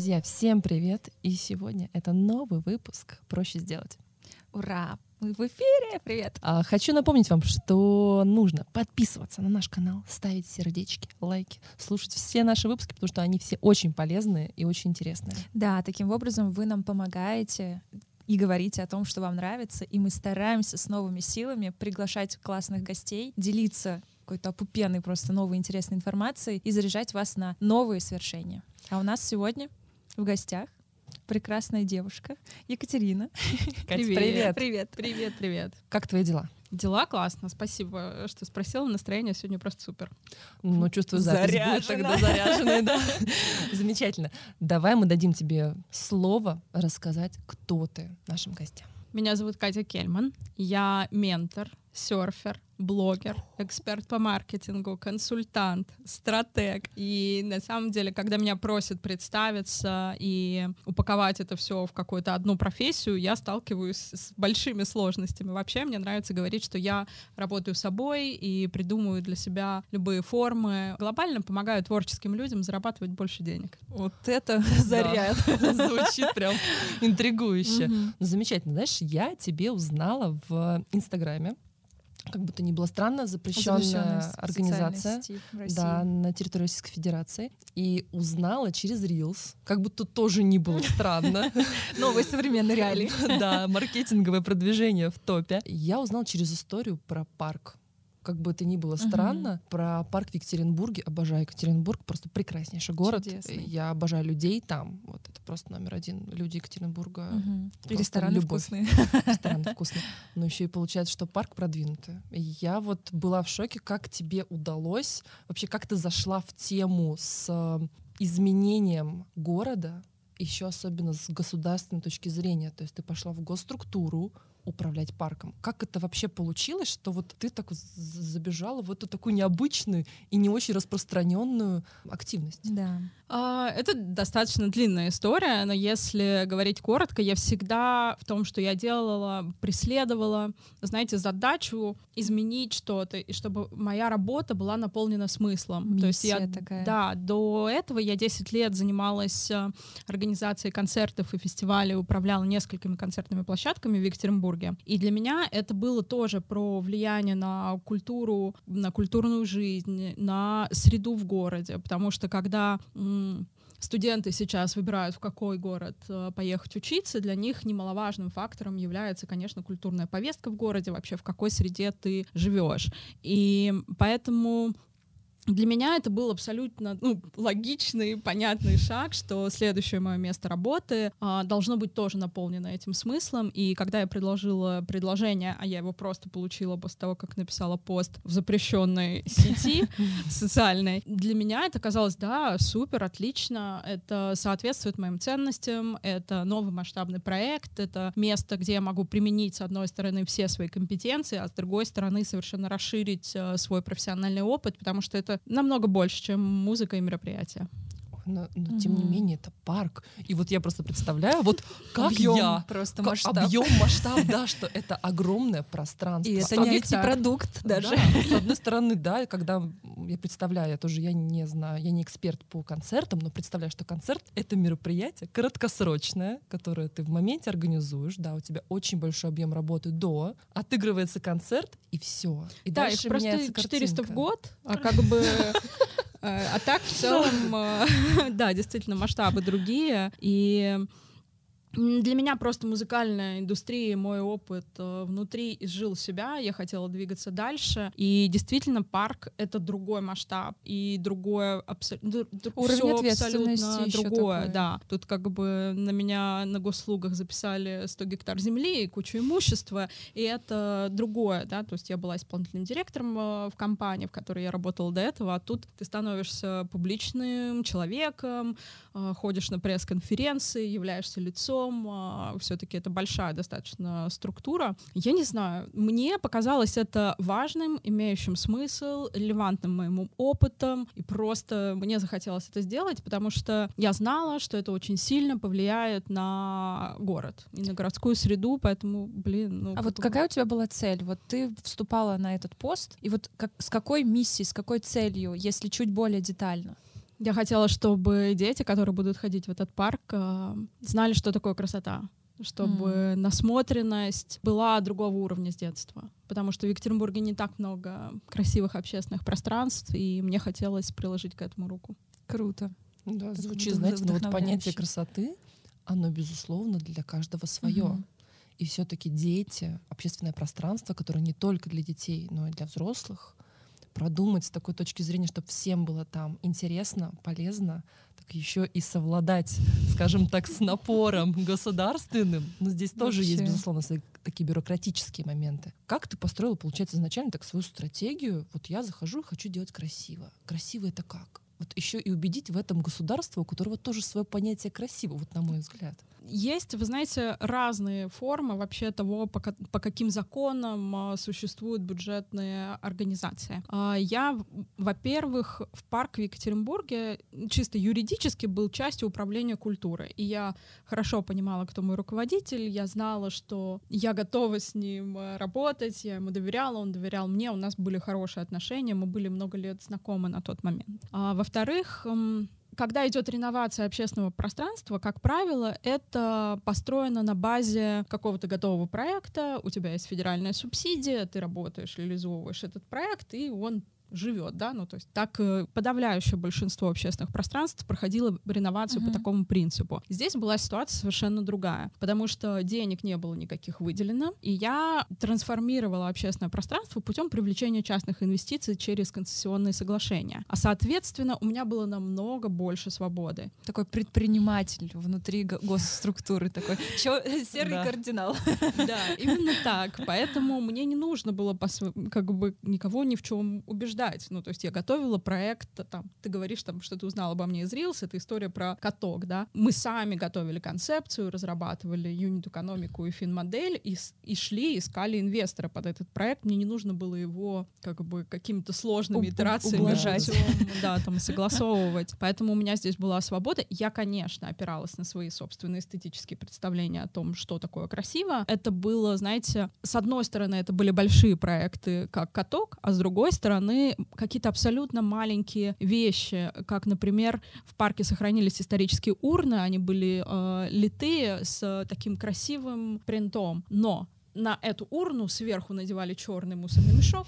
Друзья, всем привет! И сегодня это новый выпуск «Проще сделать». Ура! Мы в эфире! Привет! А, хочу напомнить вам, что нужно подписываться на наш канал, ставить сердечки, лайки, слушать все наши выпуски, потому что они все очень полезные и очень интересные. Да, таким образом вы нам помогаете и говорите о том, что вам нравится, и мы стараемся с новыми силами приглашать классных гостей, делиться какой-то опупенной просто новой интересной информацией и заряжать вас на новые свершения. А у нас сегодня в гостях прекрасная девушка Екатерина. Кать, привет. Привет. Привет, привет. Как твои дела? Дела классно, спасибо, что спросила. Настроение сегодня просто супер. Ну, чувствую, запись будет тогда заряженной, да. Замечательно. Давай мы дадим тебе слово рассказать, кто ты нашим гостям. Меня зовут Катя Кельман. Я ментор, серфер, блогер, эксперт по маркетингу, консультант, стратег. И на самом деле, когда меня просят представиться и упаковать это все в какую-то одну профессию, я сталкиваюсь с большими сложностями. Вообще мне нравится говорить, что я работаю собой и придумываю для себя любые формы. Глобально помогаю творческим людям зарабатывать больше денег. Вот это заряд. Звучит прям интригующе. Замечательно. Знаешь, я тебе узнала в Инстаграме как бы то ни было странно, запрещенная организация да, на территории Российской Федерации. И узнала через Reels, как будто тоже не было странно. Новые современные реалии. Да, маркетинговое продвижение в топе. Я узнала через историю про парк как бы это ни было странно, угу. про парк в Екатеринбурге. Обожаю Екатеринбург, просто прекраснейший город. Чудесный. Я обожаю людей там. Вот это просто номер один. Люди Екатеринбурга. Угу. И рестораны любовь. вкусные. Рестораны вкусные. Но еще и получается, что парк продвинутый. Я вот была в шоке, как тебе удалось, вообще как ты зашла в тему с э, изменением города, еще особенно с государственной точки зрения. То есть ты пошла в госструктуру, управлять парком. Как это вообще получилось, что вот ты так забежала в эту такую необычную и не очень распространенную активность? Да. А, это достаточно длинная история, но если говорить коротко, я всегда в том, что я делала, преследовала, знаете, задачу изменить что-то, и чтобы моя работа была наполнена смыслом. Миссия То есть я, такая. Да, до этого я 10 лет занималась э, организацией концертов и фестивалей, управляла несколькими концертными площадками в Екатеринбурге, Петербурге. И для меня это было тоже про влияние на культуру, на культурную жизнь, на среду в городе, потому что когда студенты сейчас выбирают, в какой город э, поехать учиться, для них немаловажным фактором является, конечно, культурная повестка в городе, вообще в какой среде ты живешь. И поэтому для меня это был абсолютно ну, логичный, понятный шаг, что следующее мое место работы а, должно быть тоже наполнено этим смыслом. И когда я предложила предложение, а я его просто получила после того, как написала пост в запрещенной сети социальной, для меня это казалось, да, супер, отлично, это соответствует моим ценностям, это новый масштабный проект, это место, где я могу применить, с одной стороны, все свои компетенции, а с другой стороны, совершенно расширить э, свой профессиональный опыт, потому что это намного больше, чем музыка и мероприятия но, но тем не менее это парк. И вот я просто представляю, вот как объем я, просто масштаб. объем масштаб, да, что это огромное пространство. И это не IT-продукт даже. Да, с одной стороны, да, когда я представляю, я тоже я не знаю, я не эксперт по концертам, но представляю, что концерт — это мероприятие краткосрочное, которое ты в моменте организуешь, да, у тебя очень большой объем работы до, отыгрывается концерт, и все. И да, дальше их просто 400 в год, а как бы а так в целом, э, да, действительно, масштабы другие. И для меня просто музыкальная индустрия, мой опыт э, внутри изжил себя, я хотела двигаться дальше. И действительно, парк — это другой масштаб и другое абсолютно... Уровень ответственности абсолютно другое, да. Тут как бы на меня на госслугах записали 100 гектар земли и кучу имущества, и это другое, да, то есть я была исполнительным директором э, в компании, в которой я работала до этого, а тут ты становишься публичным человеком, э, ходишь на пресс-конференции, являешься лицом, потом а, все-таки это большая достаточно структура. Я не знаю, мне показалось это важным, имеющим смысл, релевантным моему опытом, и просто мне захотелось это сделать, потому что я знала, что это очень сильно повлияет на город и на городскую среду, поэтому, блин, ну... А вот какая у тебя была цель? Вот ты вступала на этот пост, и вот как, с какой миссией, с какой целью, если чуть более детально? Я хотела, чтобы дети, которые будут ходить в этот парк, э, знали, что такое красота чтобы mm. насмотренность была другого уровня с детства. Потому что в Екатеринбурге не так много красивых общественных пространств, и мне хотелось приложить к этому руку. Круто. Да, звучит, знаете, ну вот понятие красоты, оно, безусловно, для каждого свое. Mm-hmm. И все-таки дети, общественное пространство, которое не только для детей, но и для взрослых, продумать с такой точки зрения, чтобы всем было там интересно, полезно, так еще и совладать, скажем так, с напором государственным. Но здесь тоже Вообще. есть, безусловно, такие бюрократические моменты. Как ты построила, получается, изначально так свою стратегию? Вот я захожу и хочу делать красиво. Красиво это как? Вот еще и убедить в этом государство, у которого тоже свое понятие красиво, вот на мой взгляд. Есть, вы знаете, разные формы вообще того, по, по каким законам а, существуют бюджетные организации. А, я, во-первых, в парк в Екатеринбурге чисто юридически был частью управления культуры. И я хорошо понимала, кто мой руководитель, я знала, что я готова с ним а, работать, я ему доверяла, он доверял мне, у нас были хорошие отношения, мы были много лет знакомы на тот момент. Во-вторых, когда идет реновация общественного пространства, как правило, это построено на базе какого-то готового проекта, у тебя есть федеральная субсидия, ты работаешь, реализовываешь этот проект, и он живет, да, ну то есть так э, подавляющее большинство общественных пространств проходило реновацию uh-huh. по такому принципу. Здесь была ситуация совершенно другая, потому что денег не было никаких выделено, и я трансформировала общественное пространство путем привлечения частных инвестиций через концессионные соглашения. А соответственно у меня было намного больше свободы. Такой предприниматель внутри госструктуры такой серый кардинал. Да, именно так. Поэтому мне не нужно было как бы никого ни в чем убеждать ждать. Ну, то есть я готовила проект, там, ты говоришь, там, что ты узнал обо мне из Reels, это история про каток, да. Мы сами готовили концепцию, разрабатывали юнит-экономику и фин-модель, и, и шли, искали инвестора под этот проект. Мне не нужно было его как бы какими-то сложными У- итерациями ублажать. да, там, согласовывать. Поэтому у меня здесь была свобода. Я, конечно, опиралась на свои собственные эстетические представления о том, что такое красиво. Это было, знаете, с одной стороны, это были большие проекты, как каток, а с другой стороны, какие-то абсолютно маленькие вещи, как, например, в парке сохранились исторические урны, они были э, литые с таким красивым принтом, но на эту урну сверху надевали черный мусорный мешок.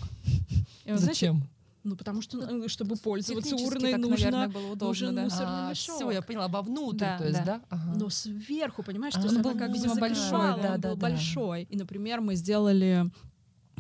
И, Зачем? Знаете, ну, потому что, ну, чтобы пользоваться урной, так, нужно, наверное, было удобно, нужен да? мусорный а, мешок. Все, я поняла, вовнутрь, да, то есть, да? да? Ага. Но сверху, понимаешь, а, что он был, как, видимо, большой, да, он да, был да. большой. И, например, мы сделали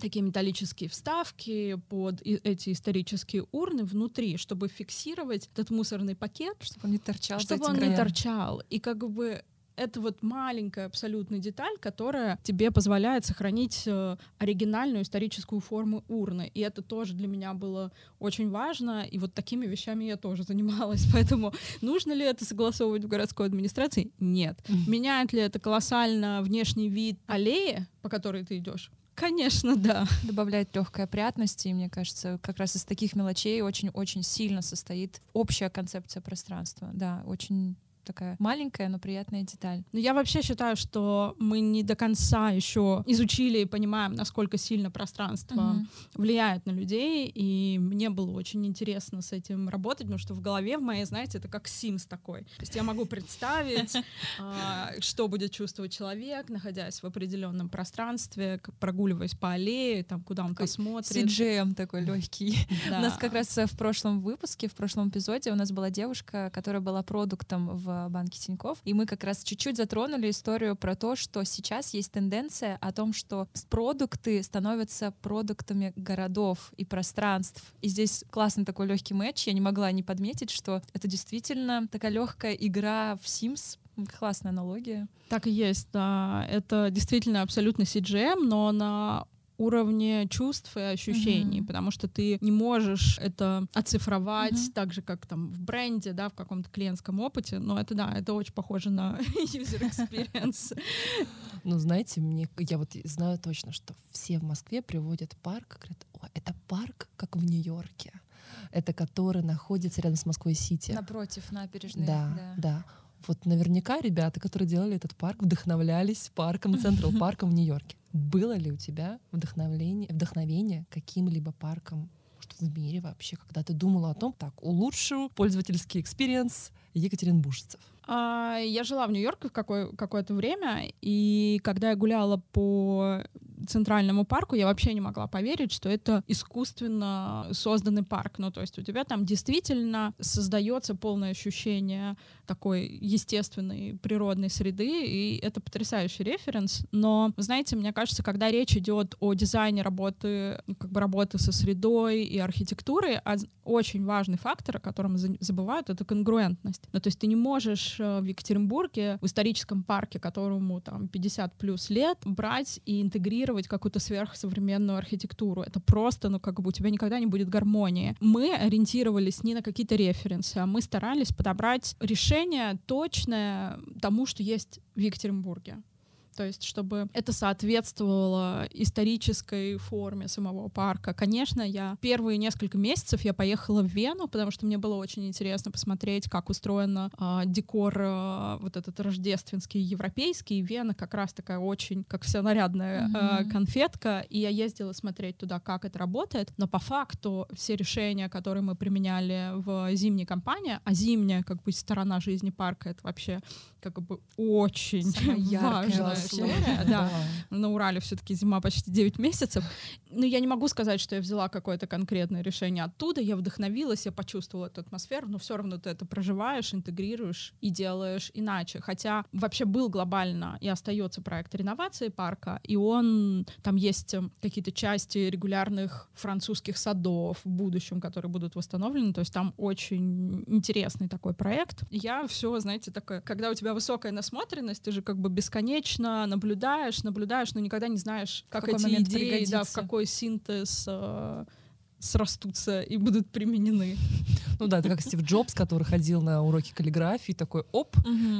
такие металлические вставки под эти исторические урны внутри, чтобы фиксировать этот мусорный пакет, чтобы он не торчал, чтобы он не торчал, и как бы это вот маленькая абсолютная деталь, которая тебе позволяет сохранить э, оригинальную историческую форму урны. И это тоже для меня было очень важно. И вот такими вещами я тоже занималась. Поэтому нужно ли это согласовывать в городской администрации? Нет. Меняет ли это колоссально внешний вид аллеи, по которой ты идешь? Конечно, да. Добавляет легкой опрятности, и мне кажется, как раз из таких мелочей очень-очень сильно состоит общая концепция пространства. Да, очень такая маленькая, но приятная деталь. Но я вообще считаю, что мы не до конца еще изучили и понимаем, насколько сильно пространство uh-huh. влияет на людей, и мне было очень интересно с этим работать, потому что в голове в моей, знаете, это как Sims такой. То есть я могу представить, а, что будет чувствовать человек, находясь в определенном пространстве, прогуливаясь по аллее, там, куда он посмотрит. CGM такой легкий. У нас как раз в прошлом выпуске, в прошлом эпизоде у нас была девушка, которая была продуктом в банке Тиньков. И мы как раз чуть-чуть затронули историю про то, что сейчас есть тенденция о том, что продукты становятся продуктами городов и пространств. И здесь классный такой легкий матч. Я не могла не подметить, что это действительно такая легкая игра в Sims, Классная аналогия. Так и есть, да. Это действительно абсолютно CGM, но на уровне чувств и ощущений, mm-hmm. потому что ты не можешь это оцифровать mm-hmm. так же, как там в бренде, да, в каком-то клиентском опыте, но это да, это очень похоже на user experience. Ну, знаете, мне, я вот знаю точно, что все в Москве приводят парк, говорят, о, это парк, как в Нью-Йорке. Это который находится рядом с Москвой-Сити. Напротив набережной. Да, да. да. Вот наверняка ребята, которые делали этот парк, вдохновлялись парком, Централ парком в Нью-Йорке. Было ли у тебя вдохновление, вдохновение каким-либо парком может, в мире вообще, когда ты думала о том, так, улучшу пользовательский experience екатеринбуржцев? А, я жила в Нью-Йорке какое- какое-то время, и когда я гуляла по центральному парку, я вообще не могла поверить, что это искусственно созданный парк. Ну, то есть у тебя там действительно создается полное ощущение такой естественной природной среды, и это потрясающий референс. Но, знаете, мне кажется, когда речь идет о дизайне работы, ну, как бы работы со средой и архитектурой, очень важный фактор, о котором забывают, это конгруентность. Ну, то есть ты не можешь э, в Екатеринбурге, в историческом парке, которому там 50 плюс лет, брать и интегрировать какую-то сверхсовременную архитектуру. Это просто, ну, как бы у тебя никогда не будет гармонии. Мы ориентировались не на какие-то референсы, а мы старались подобрать решение точное тому, что есть в Екатеринбурге то есть чтобы это соответствовало исторической форме самого парка. Конечно, я первые несколько месяцев я поехала в Вену, потому что мне было очень интересно посмотреть, как устроен э, декор э, вот этот рождественский европейский. И Вена как раз такая очень, как вся нарядная э, конфетка, и я ездила смотреть туда, как это работает. Но по факту все решения, которые мы применяли в зимней кампании, а зимняя как бы сторона жизни парка это вообще как бы очень важная история. Да. На Урале все-таки зима почти 9 месяцев. Но я не могу сказать, что я взяла какое-то конкретное решение оттуда. Я вдохновилась, я почувствовала эту атмосферу, но все равно ты это проживаешь, интегрируешь и делаешь иначе. Хотя вообще был глобально и остается проект реновации парка, и он там есть эм, какие-то части регулярных французских садов в будущем, которые будут восстановлены. То есть там очень интересный такой проект. Я все, знаете, такое, когда у тебя высокая насмотренность, ты же как бы бесконечно наблюдаешь, наблюдаешь, но никогда не знаешь, как эти идеи, пригодится. да, в какой синтез э, срастутся и будут применены. Ну да, это как Стив Джобс, который ходил на уроки каллиграфии, такой, оп,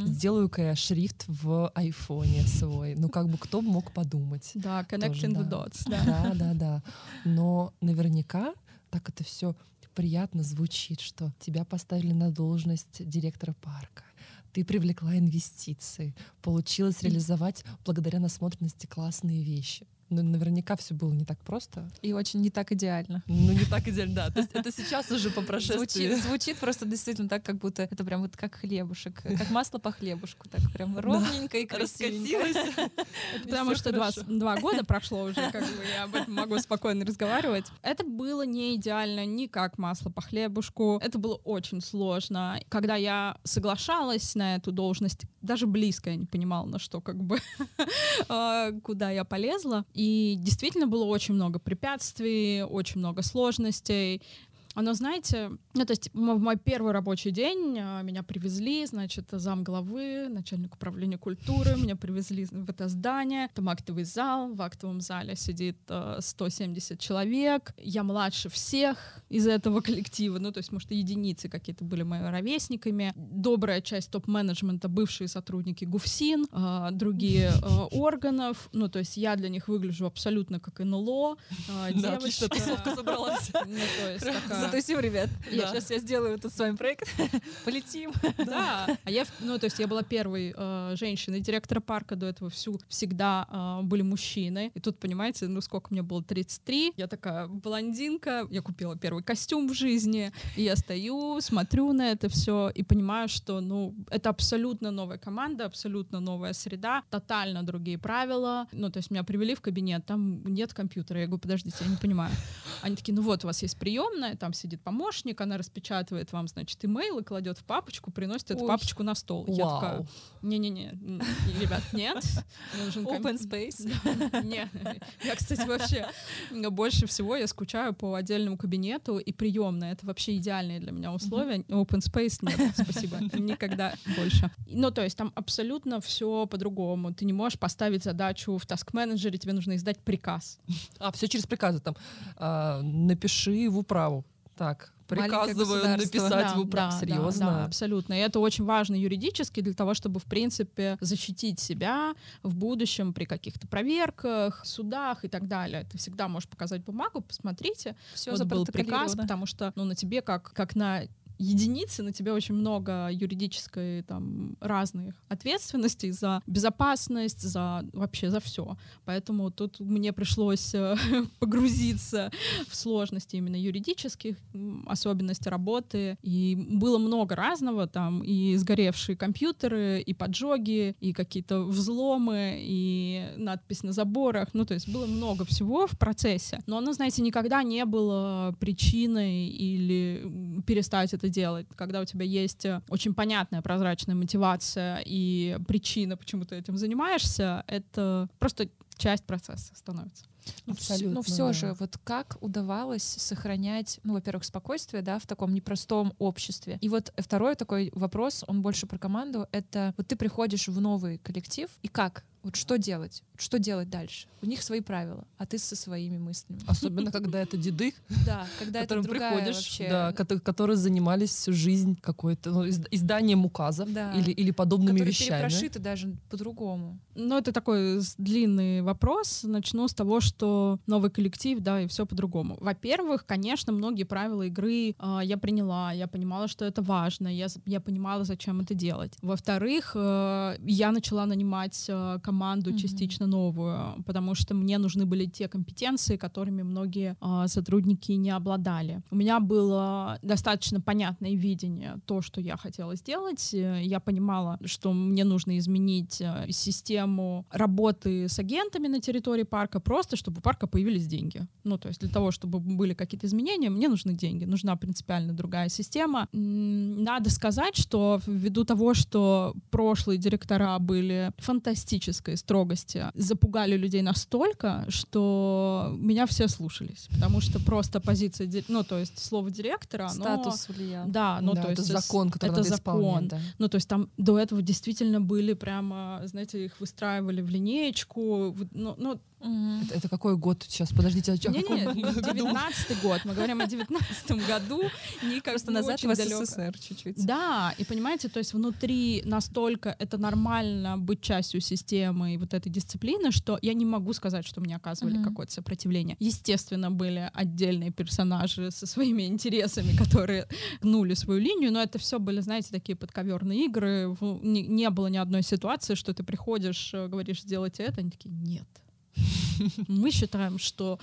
сделаю-ка я шрифт в айфоне свой. Ну как бы кто мог подумать. Да, connecting Тоже, the да. dots. Да. да, да, да. Но наверняка так это все приятно звучит, что тебя поставили на должность директора парка ты привлекла инвестиции, получилось реализовать благодаря насмотренности классные вещи. Но наверняка все было не так просто. И очень не так идеально. Ну, не так идеально, да. То есть это сейчас уже по прошествии. Звучит, звучит просто действительно так, как будто это прям вот как хлебушек, как масло по хлебушку, так прям ровненько и красивенько. Потому что два года прошло уже, как бы я об этом могу спокойно разговаривать. Это было не идеально ни как масло по хлебушку. Это было очень сложно. Когда я соглашалась на эту должность, даже близко я не понимала, на что как бы а, куда я полезла. И действительно было очень много препятствий, очень много сложностей. Оно, знаете, ну, то есть в мой первый рабочий день а, меня привезли, значит, зам главы, начальник управления культуры, меня привезли в это здание, там актовый зал, в актовом зале сидит 170 а, человек, я младше всех из этого коллектива, ну, то есть, может, единицы какие-то были моими ровесниками, добрая часть топ-менеджмента, бывшие сотрудники ГУФСИН, а, другие органов, ну, то есть я для них выгляжу абсолютно как НЛО, девочка. Отлично, тусовка собралась. Ну, то есть такая Затусим, ребят. Я сейчас я сделаю тут с вами проект. Полетим. Да. А я, ну, то есть я была первой э, женщиной директора парка. До этого всю всегда э, были мужчины. И тут, понимаете, ну сколько мне было? 33. Я такая блондинка. Я купила первый костюм в жизни. И я стою, смотрю на это все и понимаю, что, ну, это абсолютно новая команда, абсолютно новая среда, тотально другие правила. Ну, то есть меня привели в кабинет, там нет компьютера. Я говорю, подождите, я не понимаю. Они такие, ну вот, у вас есть приемная, там там сидит помощник, она распечатывает вам, значит, имейл и кладет в папочку, приносит эту Ой. папочку на стол. Вау. Я такая, не-не-не, ребят, нет. Нужен Open space. Нет. Я, кстати, вообще больше всего я скучаю по отдельному кабинету и приемной. Это вообще идеальные для меня условия. Open space нет, спасибо. Никогда больше. Ну, то есть там абсолютно все по-другому. Ты не можешь поставить задачу в task менеджере тебе нужно издать приказ. А, все через приказы там. А, напиши в управу так, приказываю написать да, в управ. Да, Серьезно? Да, да, абсолютно. И это очень важно юридически для того, чтобы, в принципе, защитить себя в будущем при каких-то проверках, судах и так далее. Ты всегда можешь показать бумагу, посмотрите. Все вот был приказ, потому что ну, на тебе, как, как на единицы, на тебе очень много юридической там разных ответственностей за безопасность, за вообще за все. Поэтому тут мне пришлось э, погрузиться в сложности именно юридических, особенности работы. И было много разного, там и сгоревшие компьютеры, и поджоги, и какие-то взломы, и надпись на заборах. Ну, то есть было много всего в процессе. Но оно, знаете, никогда не было причиной или перестать это делать. Когда у тебя есть очень понятная прозрачная мотивация и причина, почему ты этим занимаешься, это просто часть процесса становится. Ну, Абсолютно. Но все да. же, вот как удавалось сохранять, ну, во-первых, спокойствие, да, в таком непростом обществе. И вот второй такой вопрос, он больше про команду, это вот ты приходишь в новый коллектив, и как вот что делать? Что делать дальше? У них свои правила, а ты со своими мыслями. Особенно, когда это деды, да, когда это приходишь, вообще... да, которые занимались всю жизнь какой-то ну, изданием указов да. или, или подобными которые вещами. перепрошиты даже по-другому. Ну, это такой длинный вопрос. Начну с того, что новый коллектив, да, и все по-другому. Во-первых, конечно, многие правила игры э, я приняла, я понимала, что это важно, я, я понимала, зачем это делать. Во-вторых, э, я начала нанимать э, команду mm-hmm. частично новую, потому что мне нужны были те компетенции, которыми многие э, сотрудники не обладали. У меня было достаточно понятное видение, то, что я хотела сделать. Я понимала, что мне нужно изменить э, систему работы с агентами на территории парка, просто чтобы у парка появились деньги. Ну, то есть для того, чтобы были какие-то изменения, мне нужны деньги, нужна принципиально другая система. Надо сказать, что ввиду того, что прошлые директора были фантастически педагогической строгости запугали людей настолько, что меня все слушались, потому что просто позиция, ну то есть слово директора, статус влиял. Да, ну да, то есть это закон, который это надо закон. Да. Ну то есть там до этого действительно были прямо, знаете, их выстраивали в линеечку, ну, ну Mm. Это, это какой год сейчас? Подождите, а не, не, 19 год. Мы говорим о 19 году. Никак Просто назад в СССР чуть-чуть. Да, и понимаете, то есть внутри настолько это нормально быть частью системы и вот этой дисциплины, что я не могу сказать, что мне оказывали mm-hmm. какое-то сопротивление. Естественно, были отдельные персонажи со своими интересами, которые гнули свою линию, но это все были, знаете, такие подковерные игры. Не, не было ни одной ситуации, что ты приходишь, э, говоришь, сделайте это, они такие, нет мы считаем, что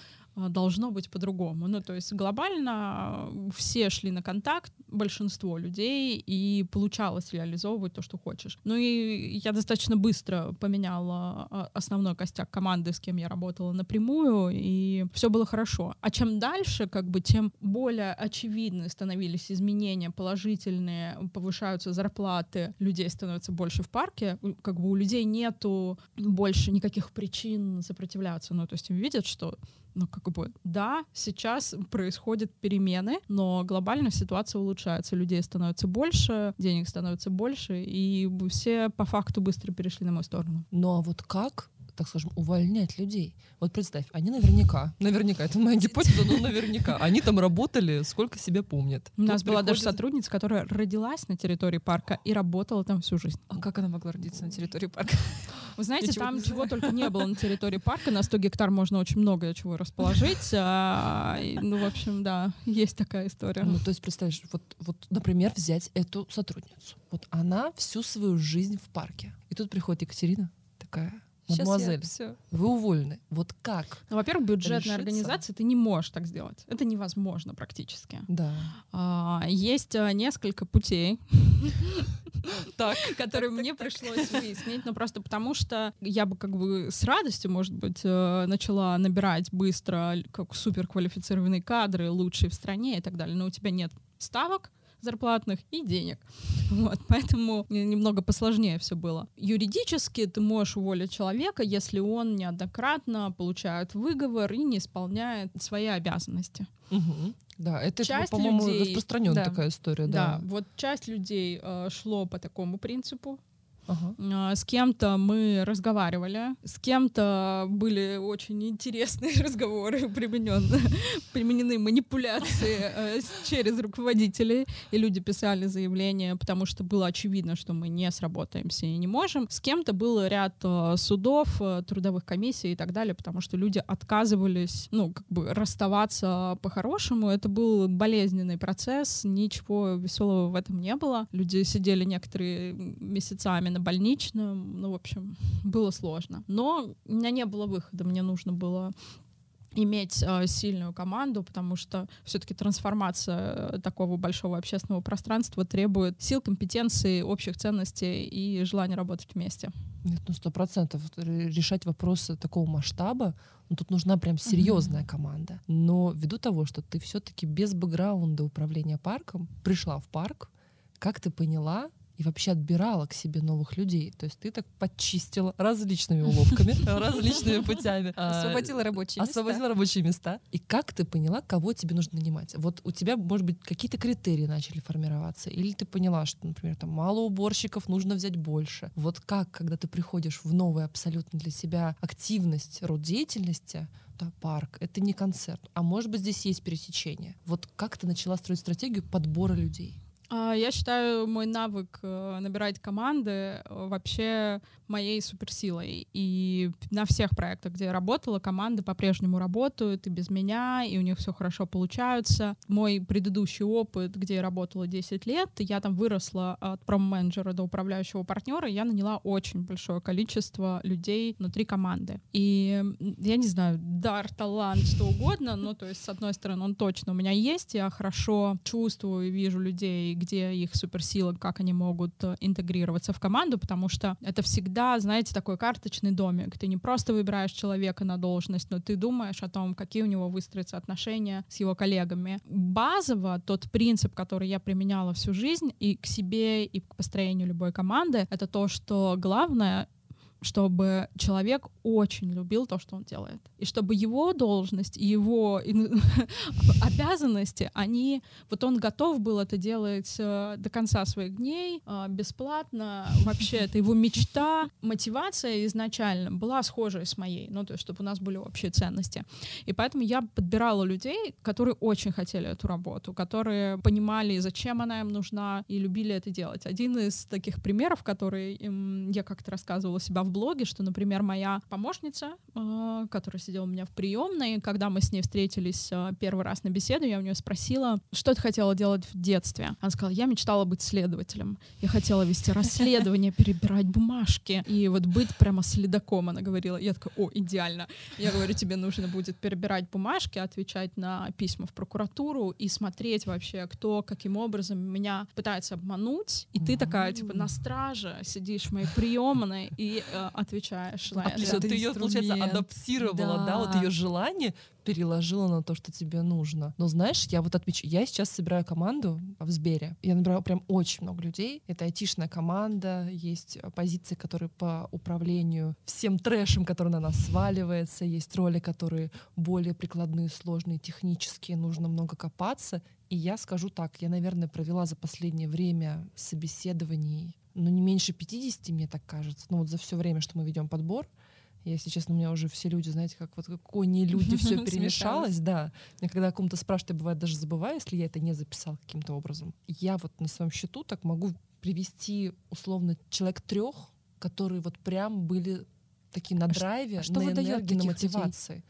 должно быть по-другому. Ну, то есть глобально а, все шли на контакт, большинство людей, и получалось реализовывать то, что хочешь. Ну и я достаточно быстро поменяла а, основной костяк команды, с кем я работала напрямую, и все было хорошо. А чем дальше, как бы, тем более очевидны становились изменения положительные, повышаются зарплаты, людей становится больше в парке, как бы у людей нету больше никаких причин сопротивляться. Ну, то есть видят, что ну, как бы, да, сейчас происходят перемены, но глобально ситуация улучшается. Людей становится больше, денег становится больше, и все по факту быстро перешли на мою сторону. Ну а вот как так скажем, увольнять людей. Вот представь, они наверняка, наверняка, это моя гипотеза, но наверняка, они там работали, сколько себя помнят. У нас была даже сотрудница, которая родилась на территории парка и работала там всю жизнь. А как она могла родиться на территории парка? Вы знаете, там чего только не было на территории парка, на 100 гектар можно очень много чего расположить. А, ну, в общем, да, есть такая история. Ну, то есть, представляешь, вот, вот, например, взять эту сотрудницу. Вот она всю свою жизнь в парке. И тут приходит Екатерина, такая, Мадемуазель, все. вы уволены. Вот как? Ну, во-первых, бюджетная решиться? организация, ты не можешь так сделать. Это невозможно практически. Да. А, есть а, несколько путей, которые мне пришлось выяснить. Ну, просто потому что я бы как бы с радостью, может быть, э, начала набирать быстро как суперквалифицированные кадры, лучшие в стране и так далее. Но у тебя нет ставок, зарплатных и денег. Вот, поэтому немного посложнее все было. Юридически ты можешь уволить человека, если он неоднократно получает выговор и не исполняет свои обязанности. Угу. Да, это, часть по-моему, распространенная да, такая история. Да. да, вот часть людей э, шло по такому принципу, А, С кем-то мы разговаривали, с кем-то были очень интересные разговоры, применен- применены манипуляции э, через руководителей, и люди писали заявления, потому что было очевидно, что мы не сработаемся и не можем. С кем-то был ряд э, судов, э, трудовых комиссий и так далее, потому что люди отказывались, ну, как бы расставаться по-хорошему. Это был болезненный процесс, ничего веселого в этом не было. Люди сидели некоторые месяцами на больничном, ну, в общем, было сложно. Но у меня не было выхода, мне нужно было иметь э, сильную команду, потому что все-таки трансформация э, такого большого общественного пространства требует сил, компетенций, общих ценностей и желания работать вместе. Нет, ну сто процентов решать вопросы такого масштаба, ну, тут нужна прям серьезная команда. Но ввиду того, что ты все-таки без бэкграунда управления парком пришла в парк, как ты поняла и вообще отбирала к себе новых людей? То есть ты так подчистила различными уловками, различными путями. Освободила рабочие места. освободила рабочие места. И как ты поняла, кого тебе нужно нанимать? Вот у тебя, может быть, какие-то критерии начали формироваться? Или ты поняла, что, например, там мало уборщиков, нужно взять больше? Вот как, когда ты приходишь в новую абсолютно для себя активность, род деятельности, да, парк, это не концерт, а может быть здесь есть пересечение. Вот как ты начала строить стратегию подбора людей? А, Я считаю мой навык э, набирать команды э, вообще моей суперсилой. И на всех проектах, где я работала, команды по-прежнему работают и без меня, и у них все хорошо получается. Мой предыдущий опыт, где я работала 10 лет, я там выросла от промо-менеджера до управляющего партнера, я наняла очень большое количество людей внутри команды. И я не знаю, дар, талант, что угодно, но то есть с одной стороны он точно у меня есть, я хорошо чувствую и вижу людей, где их суперсила, как они могут э, интегрироваться в команду, потому что это всегда, знаете, такой карточный домик. Ты не просто выбираешь человека на должность, но ты думаешь о том, какие у него выстроятся отношения с его коллегами. Базово тот принцип, который я применяла всю жизнь и к себе, и к построению любой команды, это то, что главное чтобы человек очень любил то, что он делает. И чтобы его должность его обязанности, они... Вот он готов был это делать э, до конца своих дней, э, бесплатно. Вообще, это его мечта. Мотивация изначально была схожая с моей. Ну, то есть, чтобы у нас были общие ценности. И поэтому я подбирала людей, которые очень хотели эту работу, которые понимали, зачем она им нужна, и любили это делать. Один из таких примеров, который я как-то рассказывала себя в блоге, что, например, моя помощница, э, которая сидела у меня в приемной, когда мы с ней встретились э, первый раз на беседу, я у нее спросила, что ты хотела делать в детстве. Она сказала, я мечтала быть следователем. Я хотела вести расследование, перебирать бумажки и вот быть прямо следаком, она говорила. Я такая, о, идеально. Я говорю, тебе нужно будет перебирать бумажки, отвечать на письма в прокуратуру и смотреть вообще, кто каким образом меня пытается обмануть. И ты такая, типа, на страже сидишь в моей приемной и э, отвечаешь на Отлично, это. ты ее, получается, адаптировала, да. вот Да. ее желание переложила на то, что тебе нужно. Но знаешь, я вот отмечу, я сейчас собираю команду в Сбере. Я набираю прям очень много людей. Это айтишная команда, есть позиции, которые по управлению всем трэшем, который на нас сваливается, есть роли, которые более прикладные, сложные, технические, нужно много копаться. И я скажу так, я, наверное, провела за последнее время собеседований, ну, не меньше 50, мне так кажется. Ну, вот за все время, что мы ведем подбор, я, если честно, у меня уже все люди, знаете, как вот как кони люди, все перемешалось, да. Я когда о ком-то спрашиваю, я бывает даже забываю, если я это не записал каким-то образом. Я вот на своем счету так могу привести условно человек трех, которые вот прям были такие на А драйве, а что на выдает энергии, на таких людей? мотивации.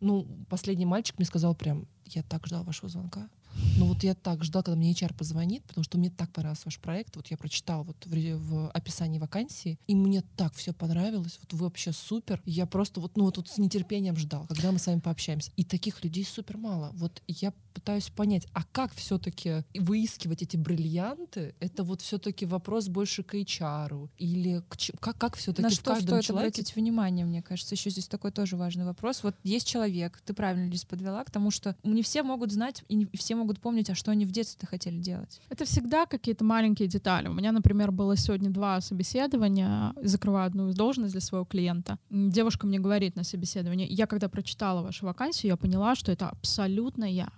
Ну, последний мальчик мне сказал прям, я так ждал вашего звонка. Ну вот я так ждал, когда мне HR позвонит, потому что мне так понравился ваш проект. Вот я прочитала вот в, в описании вакансии, и мне так все понравилось. Вот вы вообще супер. Я просто вот, ну вот, вот с нетерпением ждал, когда мы с вами пообщаемся. И таких людей супер мало. Вот я пытаюсь понять, а как все-таки выискивать эти бриллианты? Это вот все-таки вопрос больше к HR или к? Как, как все-таки На в что каждом стоит человеке обратить внимание, мне кажется, еще здесь такой тоже важный вопрос. Вот есть человек, ты правильно здесь подвела к тому, что не все могут знать и не все могут помнить, а что они в детстве хотели делать. Это всегда какие-то маленькие детали. У меня, например, было сегодня два собеседования. Закрываю одну должность для своего клиента. Девушка мне говорит на собеседовании, я когда прочитала вашу вакансию, я поняла, что это абсолютно я.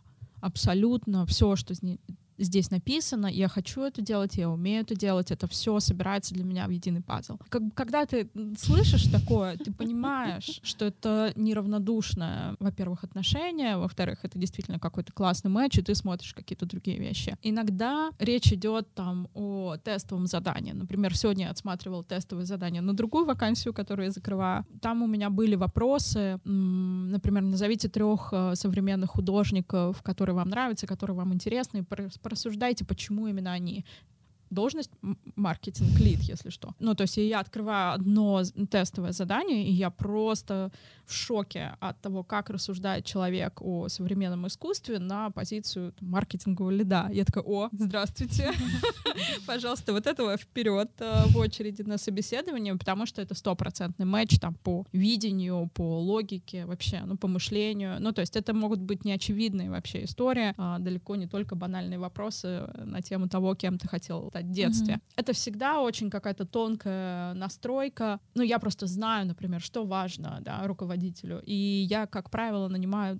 Абсолютно все, что здесь написано, я хочу это делать, я умею это делать, это все собирается для меня в единый пазл. Как, когда ты слышишь такое, ты понимаешь, что это неравнодушное, во-первых, отношение, во-вторых, это действительно какой-то классный матч, и ты смотришь какие-то другие вещи. Иногда речь идет там о тестовом задании. Например, сегодня я отсматривала тестовое задание на другую вакансию, которую я закрываю. Там у меня были вопросы, например, назовите трех э, современных художников, которые вам нравятся, которые вам интересны, и порассуждайте, почему именно они должность маркетинг-лид, если что. Ну, то есть я открываю одно тестовое задание, и я просто в шоке от того, как рассуждает человек о современном искусстве на позицию маркетингового лида. Я такая, о, здравствуйте, пожалуйста, вот этого вперед э, в очереди на собеседование, потому что это стопроцентный матч там по видению, по логике вообще, ну, по мышлению. Ну, то есть это могут быть неочевидные вообще истории, а далеко не только банальные вопросы на тему того, кем ты хотел стать в детстве. Mm-hmm. Это всегда очень какая-то тонкая настройка. Ну, я просто знаю, например, что важно да, руководителю. И я, как правило, нанимаю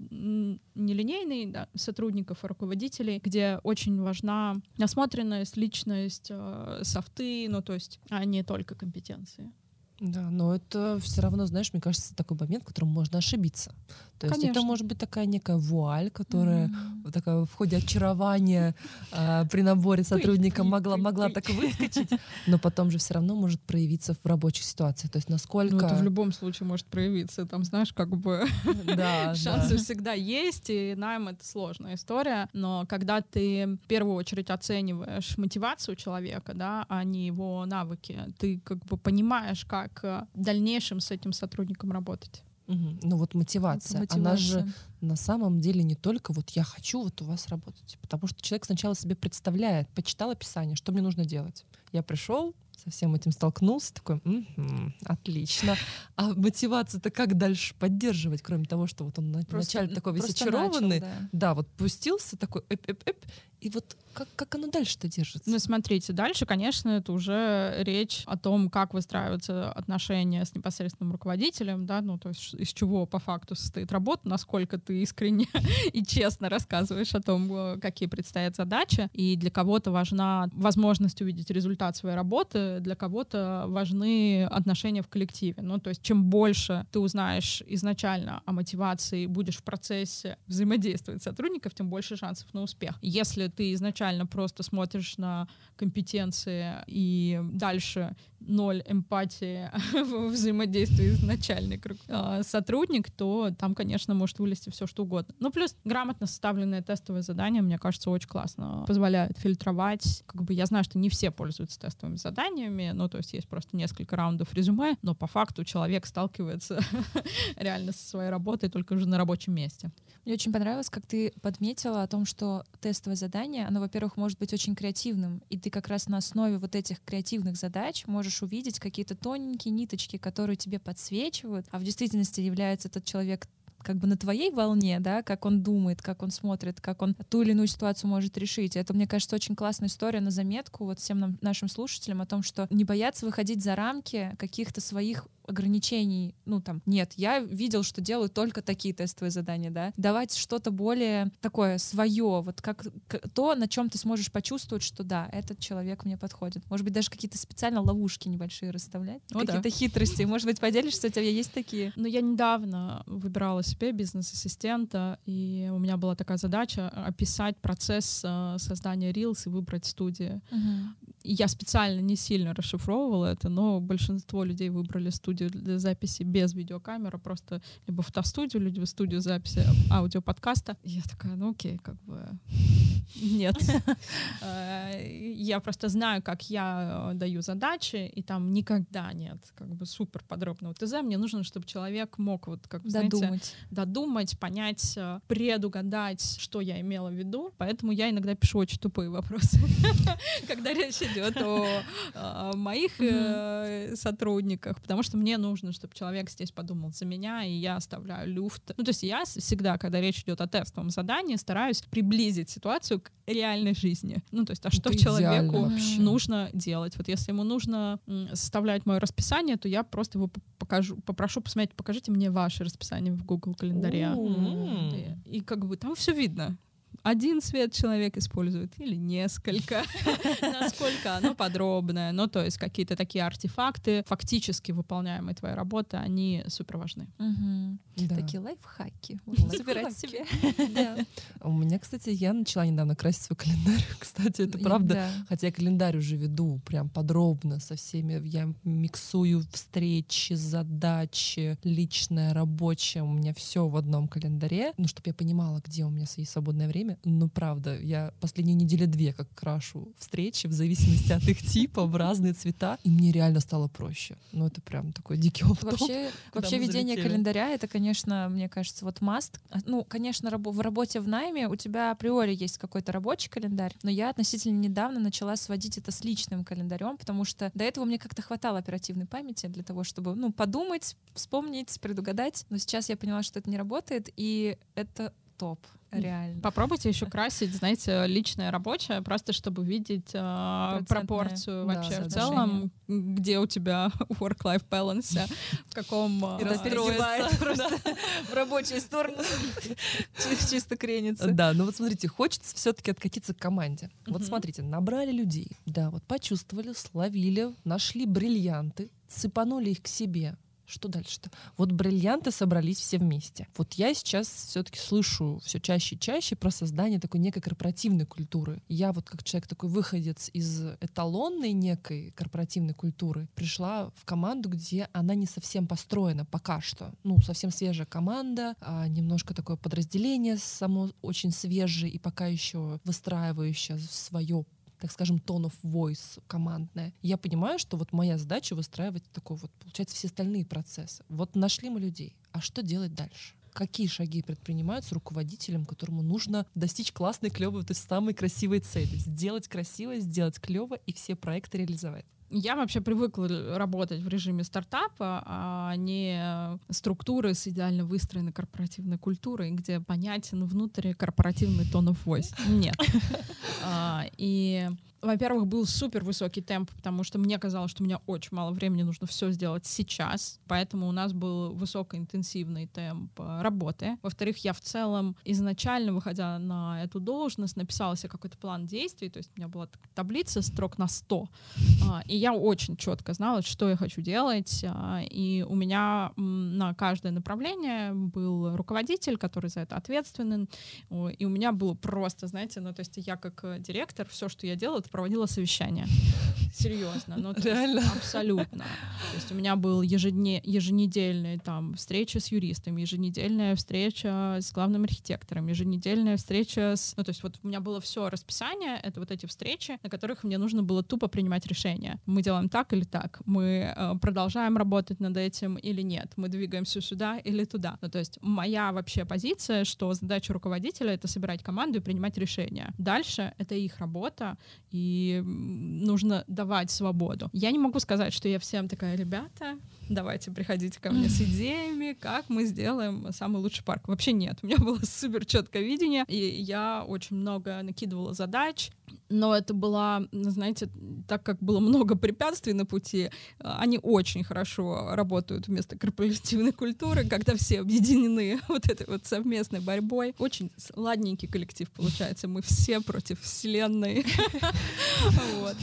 нелинейных да, сотрудников и руководителей, где очень важна насмотренность, личность, э, софты, ну, то есть, а не только компетенции. Да, но это все равно, знаешь, мне кажется, такой момент, в котором можно ошибиться. То есть Конечно. это может быть такая некая вуаль, которая mm-hmm. такая в ходе очарования э, при наборе сотрудника могла, могла так выскочить, но потом же все равно может проявиться в рабочих ситуациях. То есть насколько... Ну, это в любом случае может проявиться. Там, знаешь, как бы да, шансы да. всегда есть, и найм — это сложная история. Но когда ты в первую очередь оцениваешь мотивацию человека, да, а не его навыки, ты как бы понимаешь, как в дальнейшем с этим сотрудником работать. Угу. Ну вот мотивация, мотивация, она же на самом деле не только вот я хочу вот у вас работать, потому что человек сначала себе представляет, почитал описание, что мне нужно делать. Я пришел, со всем этим столкнулся, такой, угу, отлично. А мотивацию-то как дальше поддерживать, кроме того, что вот он просто, вначале такой весь очарованный, начал, да. да, вот пустился такой, эп -эп -эп, и вот как, как оно дальше-то держится? Ну, смотрите, дальше, конечно, это уже речь о том, как выстраиваются отношения с непосредственным руководителем, да, ну, то есть из чего по факту состоит работа, насколько ты искренне и честно рассказываешь о том, э, какие предстоят задачи, и для кого-то важна возможность увидеть результат своей работы, для кого-то важны отношения в коллективе. Ну, то есть чем больше ты узнаешь изначально о мотивации, будешь в процессе взаимодействовать с сотрудников, тем больше шансов на успех. Если ты изначально просто смотришь на компетенции и дальше ноль эмпатии в взаимодействии с начальник а, сотрудник, то там, конечно, может вылезти все что угодно. Ну, плюс грамотно составленное тестовое задание, мне кажется, очень классно. Позволяет фильтровать. Как бы я знаю, что не все пользуются тестовыми заданиями, ну, то есть есть просто несколько раундов резюме, но по факту человек сталкивается реально со своей работой только уже на рабочем месте. Мне очень понравилось, как ты подметила о том, что тестовое задание, оно, во-первых, может быть очень креативным, и ты как раз на основе вот этих креативных задач можешь увидеть какие-то тоненькие ниточки, которые тебе подсвечивают, а в действительности является этот человек как бы на твоей волне, да, как он думает, как он смотрит, как он ту или иную ситуацию может решить. Это, мне кажется, очень классная история на заметку вот всем нам, нашим слушателям о том, что не бояться выходить за рамки каких-то своих ограничений, ну там, нет, я видел, что делают только такие тестовые задания, да, давать что-то более такое свое, вот как то, на чем ты сможешь почувствовать, что да, этот человек мне подходит. Может быть, даже какие-то специально ловушки небольшие расставлять, какие-то да. хитрости. Может быть, поделишься, у тебя есть такие? Ну, я недавно выбирала себе бизнес-ассистента, и у меня была такая задача описать процесс э, создания Reels и выбрать студию. Угу я специально не сильно расшифровывала это, но большинство людей выбрали студию для записи без видеокамеры, просто либо фотостудию, либо студию записи аудиоподкаста. Я такая, ну окей, как бы нет. Э, я просто знаю, как я э, даю задачи, и там никогда нет как бы супер подробного ТЗ. Мне нужно, чтобы человек мог вот как бы, додумать. додумать, понять, э, предугадать, что я имела в виду. Поэтому я иногда пишу очень тупые вопросы, когда речь идет о, о моих э, сотрудниках, потому что мне нужно, чтобы человек здесь подумал за меня, и я оставляю люфт. Ну, то есть я всегда, когда речь идет о тестовом задании, стараюсь приблизить ситуацию к реальной жизни. Ну, то есть, а что человеку вообще. нужно делать? Вот если ему нужно составлять мое расписание, то я просто его покажу, попрошу посмотреть, покажите мне ваше расписание в Google календаре. И, и как бы там все видно один цвет человек использует или несколько, насколько оно подробное. Ну, то есть какие-то такие артефакты, фактически выполняемые твоей работы, они супер важны. Такие лайфхаки. Собирать себе. У меня, кстати, я начала недавно красить свой календарь. Кстати, это правда. Хотя я календарь уже веду прям подробно со всеми. Я миксую встречи, задачи, личное, рабочее. У меня все в одном календаре. Ну, чтобы я понимала, где у меня есть свободное время. Ну, правда, я последние недели две как крашу встречи в зависимости от их типа в разные цвета. И мне реально стало проще. Ну, это прям такой дикий опыт. Вообще, вообще ведение календаря — это, конечно, мне кажется, вот маст. Ну, конечно, в работе в найме у тебя априори есть какой-то рабочий календарь, но я относительно недавно начала сводить это с личным календарем, потому что до этого мне как-то хватало оперативной памяти для того, чтобы, ну, подумать, вспомнить, предугадать. Но сейчас я поняла, что это не работает, и это топ реально. Попробуйте еще красить, знаете, личное рабочее, просто чтобы видеть э, пропорцию да, вообще в целом, где у тебя work-life balance, в каком э, в рабочую сторону чисто кренится. Да, ну вот смотрите, хочется все-таки откатиться к команде. Вот смотрите, набрали людей, да, вот почувствовали, словили, нашли бриллианты, цепанули их к себе, что дальше-то? Вот бриллианты собрались все вместе. Вот я сейчас все-таки слышу все чаще и чаще про создание такой некой корпоративной культуры. Я вот как человек такой выходец из эталонной некой корпоративной культуры пришла в команду, где она не совсем построена пока что. Ну, совсем свежая команда, а немножко такое подразделение само очень свежее и пока еще выстраивающее свое так скажем, of voice командная. Я понимаю, что вот моя задача выстраивать такой вот, получается, все остальные процессы. Вот нашли мы людей, а что делать дальше? какие шаги предпринимаются руководителем, которому нужно достичь классной, клевой, то есть самой красивой цели. Сделать красиво, сделать клево и все проекты реализовать. Я вообще привыкла работать в режиме стартапа, а не структуры с идеально выстроенной корпоративной культурой, где понятен внутрь корпоративный тон of voice. Нет. А, и во-первых, был супер высокий темп, потому что мне казалось, что у меня очень мало времени, нужно все сделать сейчас, поэтому у нас был высокоинтенсивный темп э, работы. Во-вторых, я в целом изначально, выходя на эту должность, написала себе какой-то план действий, то есть у меня была таблица строк на 100, а, и я очень четко знала, что я хочу делать, а, и у меня на каждое направление был руководитель, который за это ответственен, и у меня было просто, знаете, ну то есть я как э, директор, все, что я делала, проводила совещание. Серьезно. Ну, Реально? Есть, абсолютно. То есть у меня был ежедне, еженедельная там встреча с юристом, еженедельная встреча с главным архитектором, еженедельная встреча с... Ну, то есть вот у меня было все расписание, это вот эти встречи, на которых мне нужно было тупо принимать решение. Мы делаем так или так? Мы э, продолжаем работать над этим или нет? Мы двигаемся сюда или туда? Ну, то есть моя вообще позиция, что задача руководителя — это собирать команду и принимать решения. Дальше это их работа, и и нужно давать свободу. Я не могу сказать, что я всем такая, ребята, давайте приходите ко мне с идеями, как мы сделаем самый лучший парк. Вообще нет, у меня было супер четкое видение, и я очень много накидывала задач, но это была, знаете, так как было много препятствий на пути, они очень хорошо работают вместо корпоративной культуры, когда все объединены вот этой вот совместной борьбой. Очень ладненький коллектив получается, мы все против вселенной.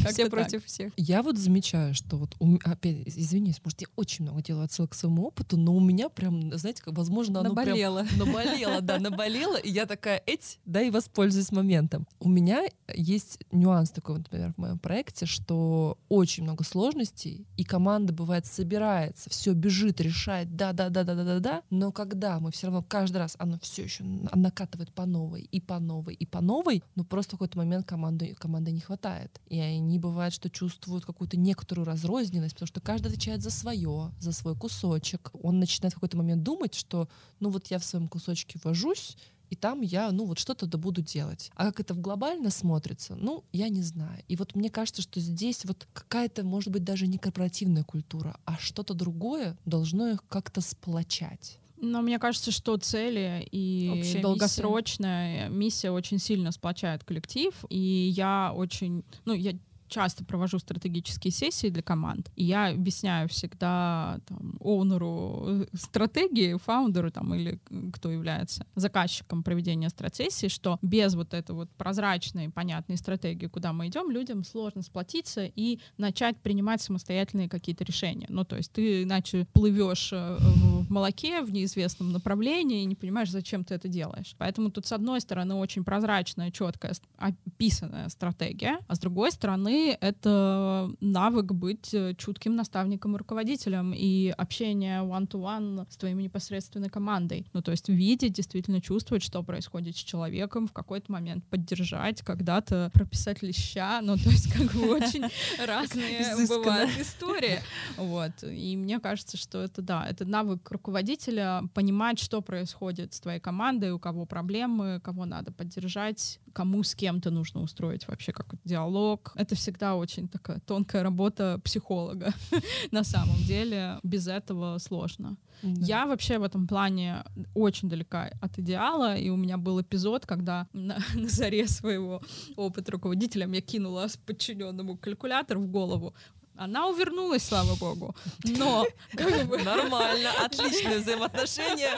Все против всех. Я вот замечаю, что вот, опять, извините, может, я очень много делаю отсылок к своему опыту, но у меня прям, знаете, возможно, оно наболело. Наболело. да, наболело, и я такая, эть, да, и воспользуюсь моментом. У меня есть нюанс такой, например, в моем проекте, что очень много сложностей, и команда, бывает, собирается, все бежит, решает, да-да-да-да-да-да, но когда мы все равно каждый раз, оно все еще накатывает по новой, и по новой, и по новой, ну просто в какой-то момент команды, команды не хватает. И они бывают, что чувствуют какую-то некоторую разрозненность, потому что каждый отвечает за свое, за свой кусочек. Он начинает в какой-то момент думать, что ну вот я в своем кусочке вожусь, и там я, ну, вот что-то да буду делать. А как это в глобально смотрится, ну, я не знаю. И вот мне кажется, что здесь вот какая-то, может быть, даже не корпоративная культура, а что-то другое должно их как-то сплочать. Но мне кажется, что цели и Общая долгосрочная миссия. миссия очень сильно сплочает коллектив. И я очень, ну, я часто провожу стратегические сессии для команд, и я объясняю всегда там, оунеру э, стратегии, фаундеру там, или кто является заказчиком проведения стратсессии, что без вот этой вот прозрачной, понятной стратегии, куда мы идем, людям сложно сплотиться и начать принимать самостоятельные какие-то решения. Ну, то есть ты иначе плывешь э, в молоке в неизвестном направлении и не понимаешь, зачем ты это делаешь. Поэтому тут, с одной стороны, очень прозрачная, четкая, описанная стратегия, а с другой стороны, это навык быть э, чутким наставником и руководителем и общение one-to-one с твоими непосредственной командой. Ну, то есть видеть, действительно чувствовать, что происходит с человеком, в какой-то момент поддержать, когда-то прописать леща, ну, то есть как бы очень разные бывают истории. Вот. И мне кажется, что это, да, это навык руководителя понимать, что происходит с твоей командой, у кого проблемы, кого надо поддержать, кому с кем-то нужно устроить вообще какой-то диалог. Это всегда очень такая тонкая работа психолога. На самом деле без этого сложно. Да. Я вообще в этом плане очень далека от идеала, и у меня был эпизод, когда на, на заре своего опыта руководителем я кинула подчиненному калькулятор в голову. Она увернулась, слава богу. Но как бы... Нормально, отличные взаимоотношения,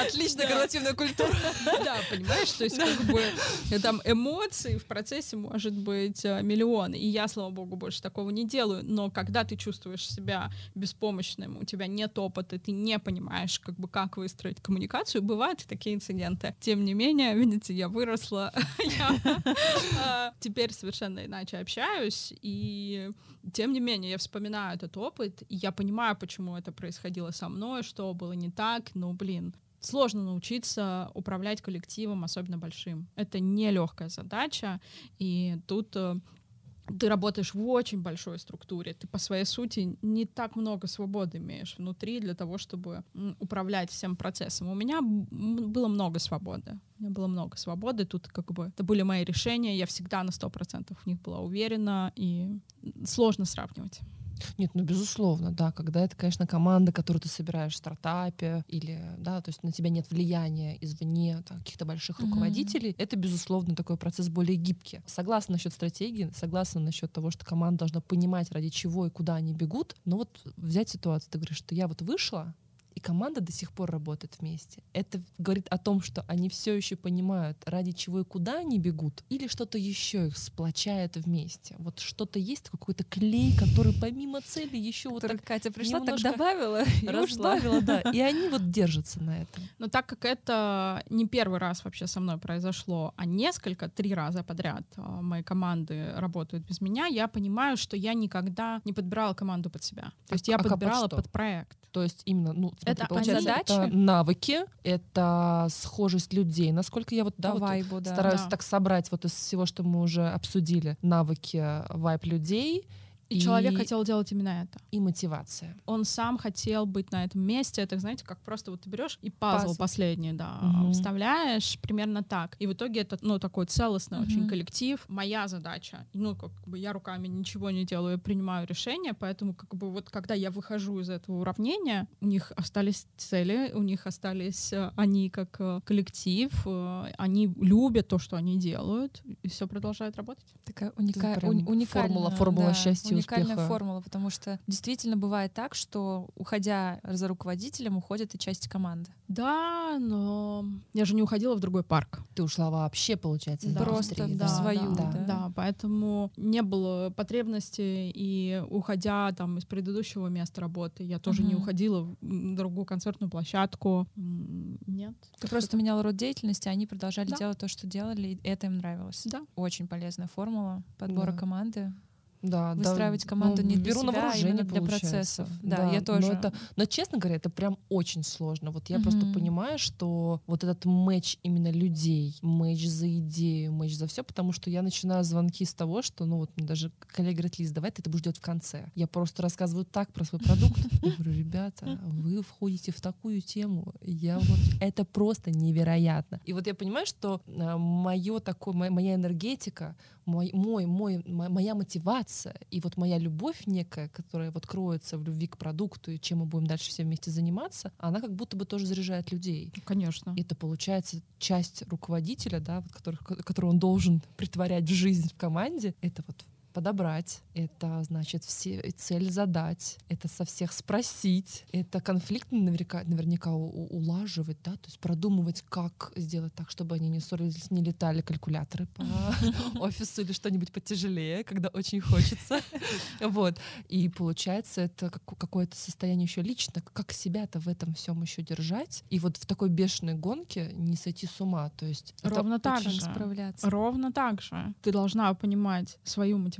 отличная да. культура. Да, понимаешь, то есть как бы там эмоций в процессе может быть э, миллион. И я, слава богу, больше такого не делаю. Но когда ты чувствуешь себя беспомощным, у тебя нет опыта, ты не понимаешь, как бы как выстроить коммуникацию, бывают такие инциденты. Тем не менее, видите, я выросла, я э, теперь совершенно иначе общаюсь, и тем не менее, я вспоминаю этот опыт, и я понимаю, почему это происходило со мной, что было не так, но, блин, сложно научиться управлять коллективом, особенно большим. Это нелегкая задача, и тут э, ты работаешь в очень большой структуре, ты по своей сути не так много свободы имеешь внутри для того, чтобы управлять всем процессом. У меня было много свободы. У меня было много свободы, тут как бы это были мои решения, я всегда на сто процентов в них была уверена, и сложно сравнивать. Нет, ну безусловно, да, когда это, конечно, команда, которую ты собираешь в стартапе, или, да, то есть на тебя нет влияния извне там, каких-то больших руководителей, mm-hmm. это, безусловно, такой процесс более гибкий. Согласна насчет стратегии, согласна насчет того, что команда должна понимать, ради чего и куда они бегут, но вот взять ситуацию, ты говоришь, что я вот вышла, и команда до сих пор работает вместе. Это говорит о том, что они все еще понимают, ради чего и куда они бегут, или что-то еще их сплочает вместе. Вот что-то есть, какой-то клей, который помимо цели еще вот так Катя пришла, так добавила, разбавила, да. И они вот держатся на этом. Но так как это не первый раз вообще со мной произошло, а несколько, три раза подряд а, мои команды работают без меня, я понимаю, что я никогда не подбирала команду под себя. То есть а, я а подбирала под проект. То есть именно, ну, это получается, задачи? это навыки, это схожесть людей. Насколько я вот, да, вот вайбу, да. стараюсь да. так собрать вот из всего, что мы уже обсудили, навыки, вайб людей и, и человек хотел делать именно это. И мотивация. Он сам хотел быть на этом месте. Это, знаете, как просто вот ты берешь и пазл, пазл. последний, да, угу. вставляешь примерно так. И в итоге это, ну, такой целостный угу. очень коллектив. Моя задача, ну, как бы я руками ничего не делаю, я принимаю решения, поэтому как бы вот когда я выхожу из этого уравнения, у них остались цели, у них остались э, они как э, коллектив, э, они любят то, что они делают, и все продолжает работать. Такая уника... уникальная формула, формула да. счастья уникальная успеха. формула, потому что действительно бывает так, что уходя за руководителем, уходит и часть команды. Да, но я же не уходила в другой парк. Ты ушла вообще, получается, да. Просто в да, свою. Да, да. да, поэтому не было потребности, и уходя там из предыдущего места работы, я тоже угу. не уходила в другую концертную площадку. Нет. Ты просто меняла род деятельности, а они продолжали да. делать то, что делали, и это им нравилось. Да. Очень полезная формула подбора да. команды да, выстраивать да, команду ну, не для беру себя, на а именно для процессов. Да, да, я тоже. Но, это, но, честно говоря, это прям очень сложно. Вот я mm-hmm. просто понимаю, что вот этот матч именно людей, матч за идею, матч за все, потому что я начинаю звонки с того, что, ну вот даже коллега говорит, Лиз, давай ты это будешь делать в конце. Я просто рассказываю так про свой продукт. Я говорю, ребята, вы входите в такую тему, я вот, это просто невероятно. И вот я понимаю, что э, мое такое, моя энергетика, мой, мой, мой, моя мотивация и вот моя любовь некая, которая вот кроется в любви к продукту и чем мы будем дальше все вместе заниматься, она как будто бы тоже заряжает людей. Конечно. И это получается часть руководителя, да, вот который, которую он должен притворять в жизнь в команде. Это вот подобрать, это значит все цель задать, это со всех спросить, это конфликт наверняка, наверняка у- улаживать, да, то есть продумывать, как сделать так, чтобы они не ссорились, не летали калькуляторы по офису или что-нибудь потяжелее, когда очень хочется. Вот. И получается, это как- какое-то состояние еще лично, как себя-то в этом всем еще держать. И вот в такой бешеной гонке не сойти с ума. То есть Ровно так же. справляться. Ровно так же. Ты должна понимать свою мотивацию,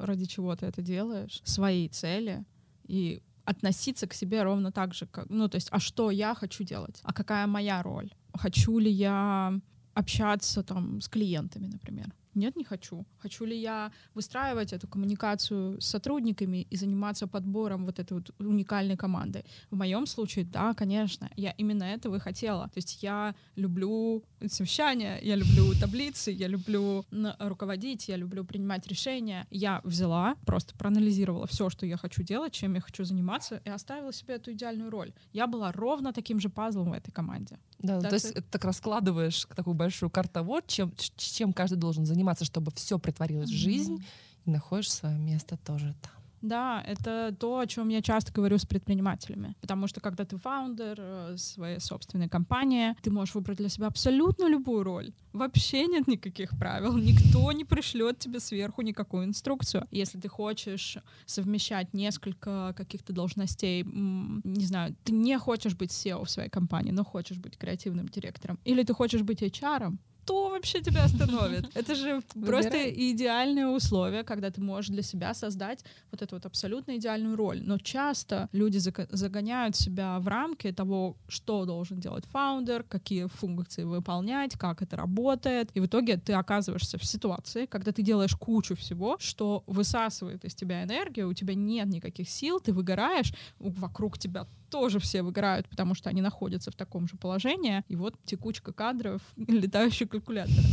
ради чего ты это делаешь, свои цели и относиться к себе ровно так же, как, ну, то есть, а что я хочу делать, а какая моя роль, хочу ли я общаться там с клиентами, например. Нет, не хочу. Хочу ли я выстраивать эту коммуникацию с сотрудниками и заниматься подбором вот этой вот уникальной команды? В моем случае, да, конечно, я именно этого и хотела. То есть я люблю совещания, я люблю таблицы, я люблю руководить, я люблю принимать решения. Я взяла, просто проанализировала все, что я хочу делать, чем я хочу заниматься, и оставила себе эту идеальную роль. Я была ровно таким же пазлом в этой команде. Да, Так то есть ты- это так раскладываешь такую большую картовод, чем, ч- чем каждый должен заниматься, чтобы все притворилось в жизнь, и находишь свое место тоже там. Да, это то, о чем я часто говорю с предпринимателями. Потому что когда ты фаундер э, своей собственной компании, ты можешь выбрать для себя абсолютно любую роль. Вообще нет никаких правил. Никто не пришлет тебе сверху никакую инструкцию. Если ты хочешь совмещать несколько каких-то должностей, не знаю, ты не хочешь быть SEO в своей компании, но хочешь быть креативным директором, или ты хочешь быть HR, кто вообще тебя остановит? Это же просто Выбирай. идеальные условия, когда ты можешь для себя создать вот эту вот абсолютно идеальную роль. Но часто люди загоняют себя в рамки того, что должен делать фаундер, какие функции выполнять, как это работает. И в итоге ты оказываешься в ситуации, когда ты делаешь кучу всего, что высасывает из тебя энергию, у тебя нет никаких сил, ты выгораешь, вокруг тебя тоже все выгорают, потому что они находятся в таком же положении. И вот текучка кадров, летающий калькулятор.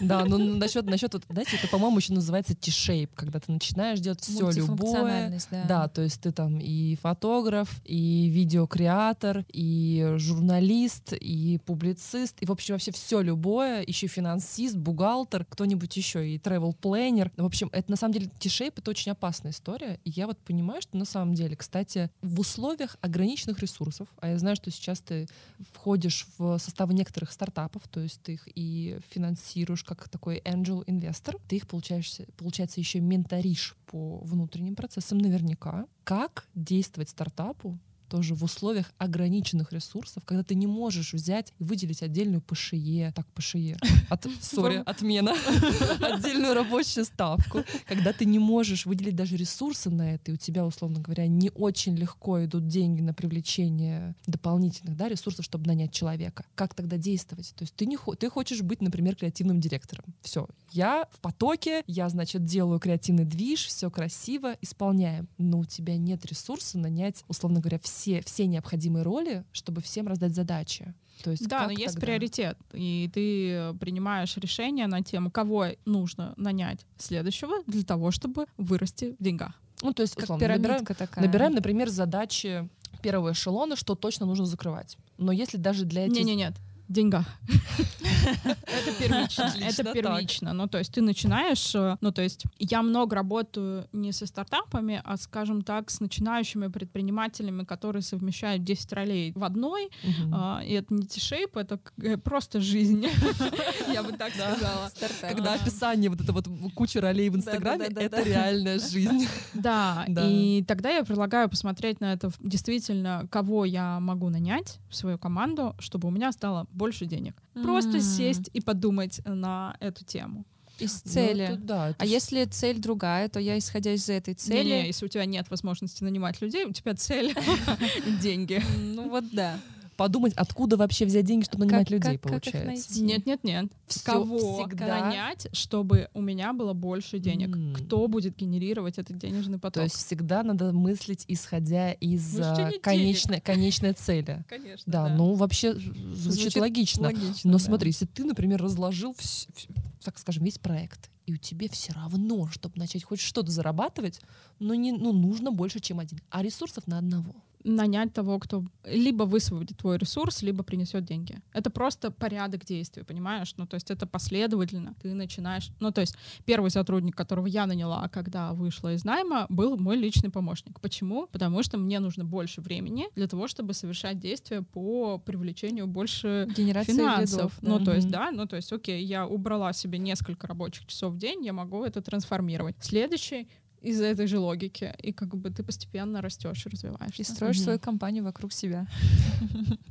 Да, ну насчет, насчет вот, знаете, это, по-моему, еще называется T-shape, когда ты начинаешь делать все любое. Да. Да, то есть ты там и фотограф, и видеокреатор, и журналист, и публицист, и, в общем, вообще все любое, еще финансист, бухгалтер, кто-нибудь еще, и travel планер В общем, это на самом деле T-shape — это очень опасная история, и я вот понимаю, что на самом деле, кстати, в условиях ограниченных ресурсов, а я знаю, что сейчас ты входишь в составы некоторых стартапов, то есть ты их и финансируешь как такой angel инвестор, ты их получаешься, получается еще менторишь по внутренним процессам наверняка. Как действовать стартапу тоже в условиях ограниченных ресурсов, когда ты не можешь взять и выделить отдельную ПШЕ, так, ПШЕ, от, сори, отмена, отдельную рабочую ставку, когда ты не можешь выделить даже ресурсы на это, и у тебя, условно говоря, не очень легко идут деньги на привлечение дополнительных да, ресурсов, чтобы нанять человека. Как тогда действовать? То есть ты, не, ты хочешь быть, например, креативным директором. Все, я в потоке, я, значит, делаю креативный движ, все красиво, исполняем. Но у тебя нет ресурса нанять, условно говоря, все, все необходимые роли, чтобы всем раздать задачи. То есть Да, но есть тогда? приоритет, и ты принимаешь решение на тему, кого нужно нанять следующего для того, чтобы вырасти в деньгах. Ну, то есть, Как условно, набираем, такая. набираем, например, задачи первого эшелона, что точно нужно закрывать. Но если даже для этих... Не-не, нет. деньгах. Это первично. Это первично. Ну, то есть ты начинаешь, э, ну, то есть я много работаю не со стартапами, а, скажем так, с начинающими предпринимателями, которые совмещают 10 ролей в одной. А, И это не тишейп, это э, просто жизнь. Я бы так сказала. Когда описание вот это вот куча ролей в Инстаграме, это реальная жизнь. Да, и тогда я предлагаю посмотреть на это действительно, кого я могу нанять в свою команду, чтобы у меня стало больше денег. Просто М. сесть и подумать на эту тему. Из Ну, цели. это да, это А ж- если цель другая, то я, исходя из этой цели... Не-не, если у тебя нет возможности нанимать людей, у тебя цель деньги. Ну вот да. Подумать, откуда вообще взять деньги, чтобы нанимать Как- людей, как- как их получается. найти? Нет, нет, нет. Всё Кого всегда. нанять, чтобы у меня было больше денег? М. Кто будет генерировать этот денежный поток? То есть всегда надо мыслить, исходя из а, не конечной, конечной цели. Конечно. Да, ну вообще звучит, Звучит логично. Логично. Но да. смотри, если ты, например, разложил, вс- вс- так скажем, весь проект, и у тебя все равно, чтобы начать хоть что-то зарабатывать, но не, ну, нужно больше, чем один. А ресурсов на одного. Нанять того, кто либо высвободит твой ресурс, либо принесет деньги. Это просто порядок действий, понимаешь? Ну, то есть это последовательно. Ты начинаешь... Ну, то есть первый сотрудник, которого я наняла, когда вышла из найма, был мой личный помощник. Почему? Потому что мне нужно больше времени для того, чтобы совершать действия по привлечению больше Генерация финансов. лидов, да. Ну, то есть, да, ну, то есть, окей, я убрала себе несколько рабочих часов в день, я могу это трансформировать. Следующий из этой же логики. И как бы ты постепенно растешь и развиваешься. И строишь Мгм. свою компанию вокруг себя.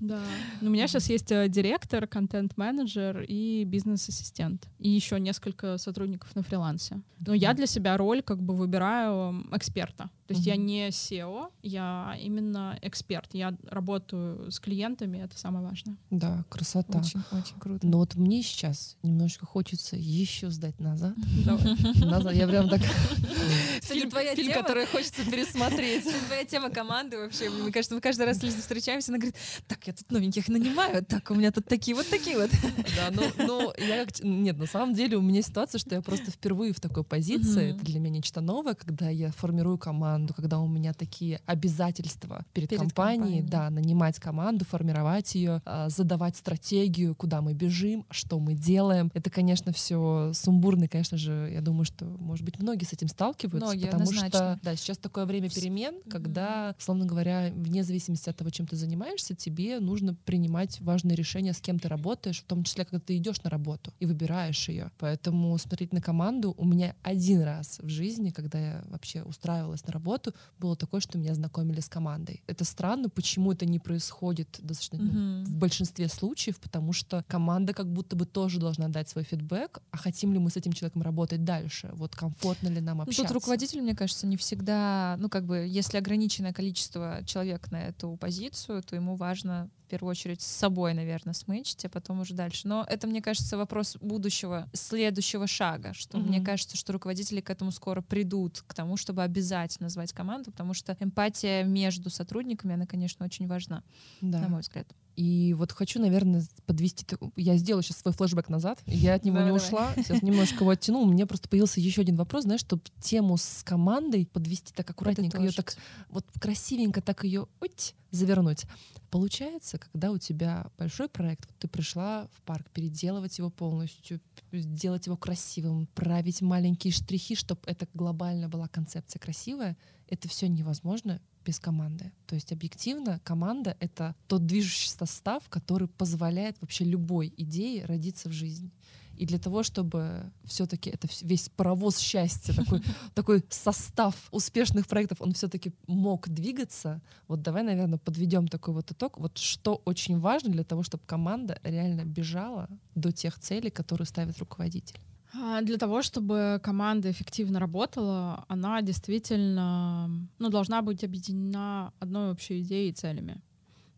Да. У меня сейчас есть э, директор, контент-менеджер и бизнес-ассистент. И еще несколько сотрудников на фрилансе. Но я для себя роль как бы выбираю эксперта. То есть я не SEO, я именно эксперт. Я работаю с клиентами, это самое важное. Да, красота. Очень, очень круто. Но вот мне сейчас немножко хочется еще сдать назад. Давай. Назад. Я прям так... Фильм, твоя фильм, тема- который хочется пересмотреть. Твоя тема команды вообще. Мне кажется, мы каждый раз с Лизой встречаемся, она говорит, так, я тут новеньких нанимаю, так, у меня тут такие вот такие вот. Да, ну, ну, я как... Нет, на самом деле у меня ситуация, что я просто впервые в такой позиции. Это для меня нечто новое, когда я формирую команду, когда у меня такие обязательства перед, Перед компанией, компанией. да, нанимать команду, формировать ее, задавать стратегию, куда мы бежим, что мы делаем. Это, конечно, все сумбурно, конечно же, я думаю, что, может быть, многие с этим сталкиваются, Многие, потому однозначно. что, да, сейчас такое время перемен, когда, словно говоря, вне зависимости от того, чем ты занимаешься, тебе нужно принимать важные решения, с кем ты работаешь, в том числе, когда ты идешь на работу и выбираешь ее. Поэтому смотреть на команду у меня один раз в жизни, когда я вообще устраивалась на работу, было такое, что меня знакомили с командой. Это странно, почему это не происходит достаточно ну, Мгм. в большинстве случаев, потому что команда как будто бы тоже должна дать свой фидбэк, а хотим ли мы с этим человеком работать дальше, вот комфортно ли нам Ну, общаться. Тут руководитель, мне кажется, не всегда, ну, как бы, если ограниченное количество человек на эту позицию, то ему важно первую очередь с собой, наверное, смычить, а потом уже дальше. Но это, мне кажется, вопрос будущего, следующего шага, что Мгм. мне кажется, что руководители к этому скоро придут, к тому, чтобы обязательно звать команду, потому что эмпатия между сотрудниками, она, конечно, очень важна, Да. на мой взгляд. И вот хочу, наверное, подвести... Я сделаю сейчас свой флешбэк назад. Я от него Да, не давай. ушла. Сейчас немножко его оттяну. У меня просто появился еще один вопрос, знаешь, чтобы тему с командой подвести так аккуратненько, ее так вот красивенько так ее завернуть. Получается, когда у тебя большой проект, ты пришла в парк, переделывать его полностью, сделать его красивым, править маленькие штрихи, чтобы это глобально была концепция красивая, это все невозможно без команды. То есть объективно команда — это тот движущий состав, который позволяет вообще любой идее родиться в жизнь. И для того, чтобы все-таки это весь паровоз счастья, такой, такой состав успешных проектов, он все-таки мог двигаться, вот давай, наверное, подведем такой вот итог. Вот что очень важно для того, чтобы команда реально бежала до тех целей, которые ставит руководитель. А, Для того, чтобы команда эффективно работала, она действительно ну, должна быть объединена одной общей идеей и целями.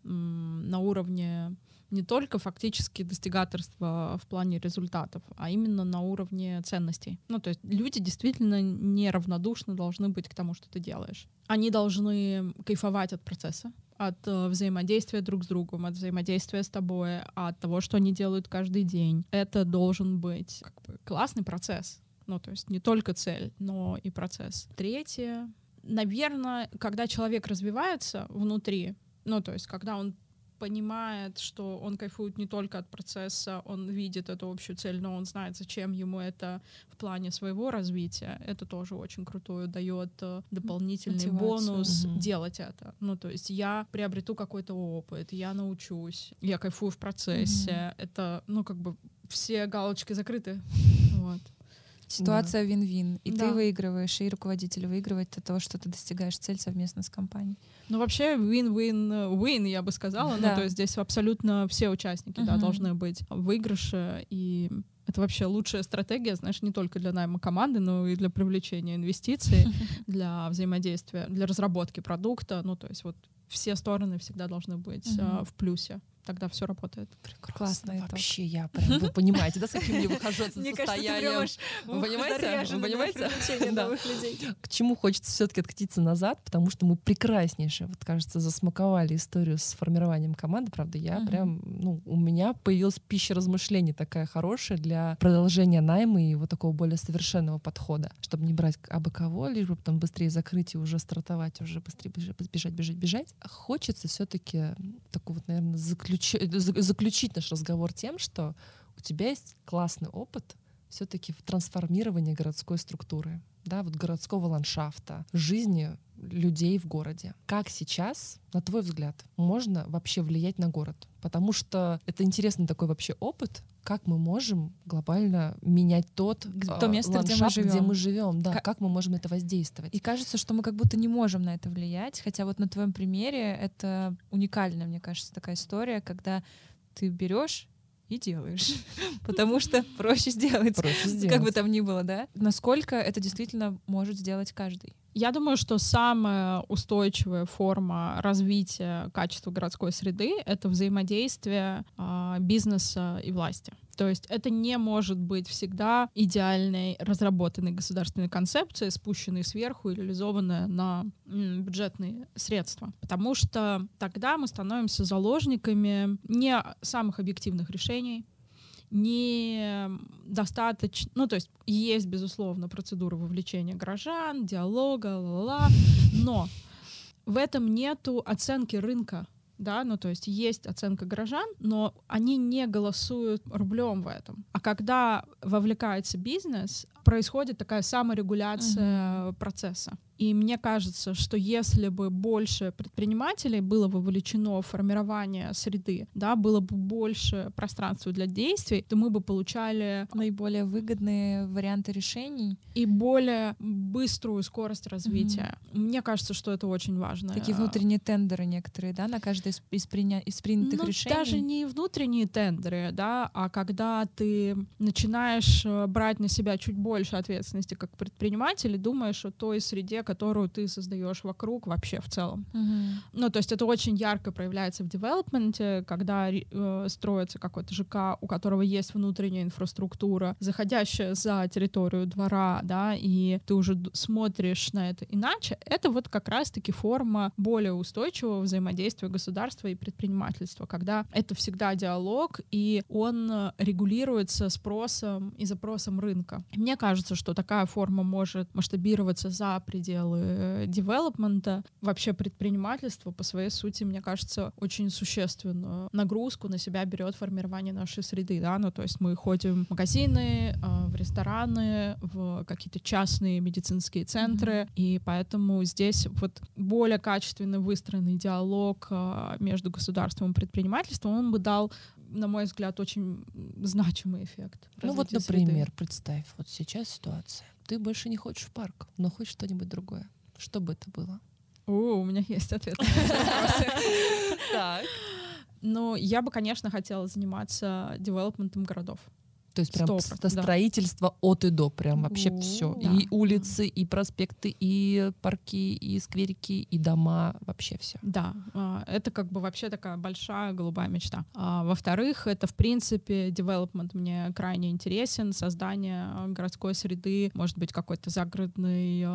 На уровне не только фактически достигаторства в плане результатов, а именно на уровне ценностей. Ну, то есть люди действительно неравнодушны должны быть к тому, что ты делаешь. Они должны кайфовать от процесса, от э, взаимодействия друг с другом, от взаимодействия с тобой, от того, что они делают каждый день. Это должен быть как бы, классный процесс. Ну, то есть не только цель, но и процесс. Третье, наверное, когда человек развивается внутри, ну, то есть когда он понимает, что он кайфует не только от процесса, он видит эту общую цель, но он знает, зачем ему это в плане своего развития. Это тоже очень крутое, дает э, дополнительный Мотивацию. бонус Мгм. делать это. Ну, то есть я приобрету какой-то опыт, я научусь, я кайфую в процессе. Это, ну, как бы все галочки закрыты. Вот. Ситуация вин-вин. И Да. ты выигрываешь, и руководитель выигрывает от того, что ты достигаешь цель совместно с компанией. Ну, вообще, win-win-win, я бы сказала. Да. Ну, то есть здесь абсолютно все участники, да, Мгм. должны быть в выигрыше. И это вообще лучшая стратегия, знаешь, не только для найма команды, но и для привлечения инвестиций, для взаимодействия, для разработки продукта. Ну, то есть вот все стороны всегда должны быть Мгм. а, в плюсе. Тогда все работает. Прекрасно. Классный итог. Вообще я прям, вы понимаете, да, с каким я выхожу от состоянием? Вы понимаете? Вы понимаете? Да. К чему хочется все-таки откатиться назад, потому что мы прекраснейшие, вот кажется, засмаковали историю с формированием команды. Правда, я прям, ну, у меня появилась пища размышлений такая хорошая для продолжения найма и вот такого более совершенного подхода, чтобы не брать абы кого, лишь бы потом быстрее закрыть и уже стартовать, уже быстрее бежать, бежать, бежать. Хочется все-таки такой вот, наверное, заключить наш разговор тем, что у тебя есть классный опыт все-таки в трансформировании городской структуры, да, вот городского ландшафта, жизни людей в городе. Как сейчас, на твой взгляд, можно вообще влиять на город? Потому что это интересный такой вообще опыт, как мы можем глобально менять тот а, то место, где мы ландшафт, где живем. мы живем, да, Ка- как мы можем это воздействовать. И кажется, что мы как будто не можем на это влиять, хотя вот на твоем примере это уникальная, мне кажется, такая история, когда ты берешь и делаешь, потому что проще сделать, Проще сделать. как бы там ни было, да? Насколько это действительно может сделать каждый? Я думаю, что самая устойчивая форма развития качества городской среды — это взаимодействие а, бизнеса и власти. То есть это не может быть всегда идеальной разработанной государственной концепцией, спущенной сверху и реализованная на бюджетные средства. Потому что тогда мы становимся заложниками не самых объективных решений, не достаточно, ну то есть есть безусловно процедура вовлечения горожан, диалога, ла-ла-ла, но в этом нету оценки рынка, да, ну то есть есть оценка горожан, но они не голосуют рублем в этом. А когда вовлекается бизнес, происходит такая саморегуляция процесса. И мне кажется, что если бы больше предпринимателей было вовлечено в формирование среды, да, было бы больше пространства для действий, то мы бы получали Наиболее выгодные варианты решений, и более быструю скорость развития. Мне кажется, что это очень важно. такие внутренние тендеры некоторые, да, на каждое из, из, приня- из принятых ну, решений. даже не внутренние тендеры, да, а когда ты начинаешь э, брать на себя чуть больше ответственности как предприниматель и думаешь о той среде, которую ты создаешь вокруг вообще в целом. Мгм. Ну, то есть это очень ярко проявляется в девелопменте, когда э, строится какой-то ЖК, у которого есть внутренняя инфраструктура, заходящая за территорию двора, да, и ты уже смотришь на это иначе. Это вот как раз-таки форма более устойчивого взаимодействия государства и предпринимательства, когда это всегда диалог, и он э, регулируется спросом и запросом рынка. Мне кажется, что такая форма может масштабироваться за пределы э, девелопмента. Вообще предпринимательство по своей сути, мне кажется, очень существенную нагрузку на себя берет формирование нашей среды. Да? Ну, то есть мы ходим в магазины, э, в рестораны, в какие-то частные медицинские центры, и поэтому здесь вот более качественно выстроенный диалог э, между государством и предпринимательством, он бы дал на мой взгляд, очень значимый эффект. Ну вот, развития среды. например, представь, вот сейчас ситуация. Ты больше не хочешь в парк, но хочешь что-нибудь другое. Что бы это было? О, у меня есть ответ на вопросы. Так. Ну, я бы, конечно, хотела заниматься девелопментом городов. То есть прям Сто ст- процентов, да. строительство от и до, прям вообще О, все. да. И улицы, и проспекты, и парки, и скверики, и дома, вообще все. Да, а, это как бы вообще такая большая голубая мечта. А, Во-вторых, это, в принципе, development мне крайне интересен, создание а, городской среды, может быть, какой-то загородный,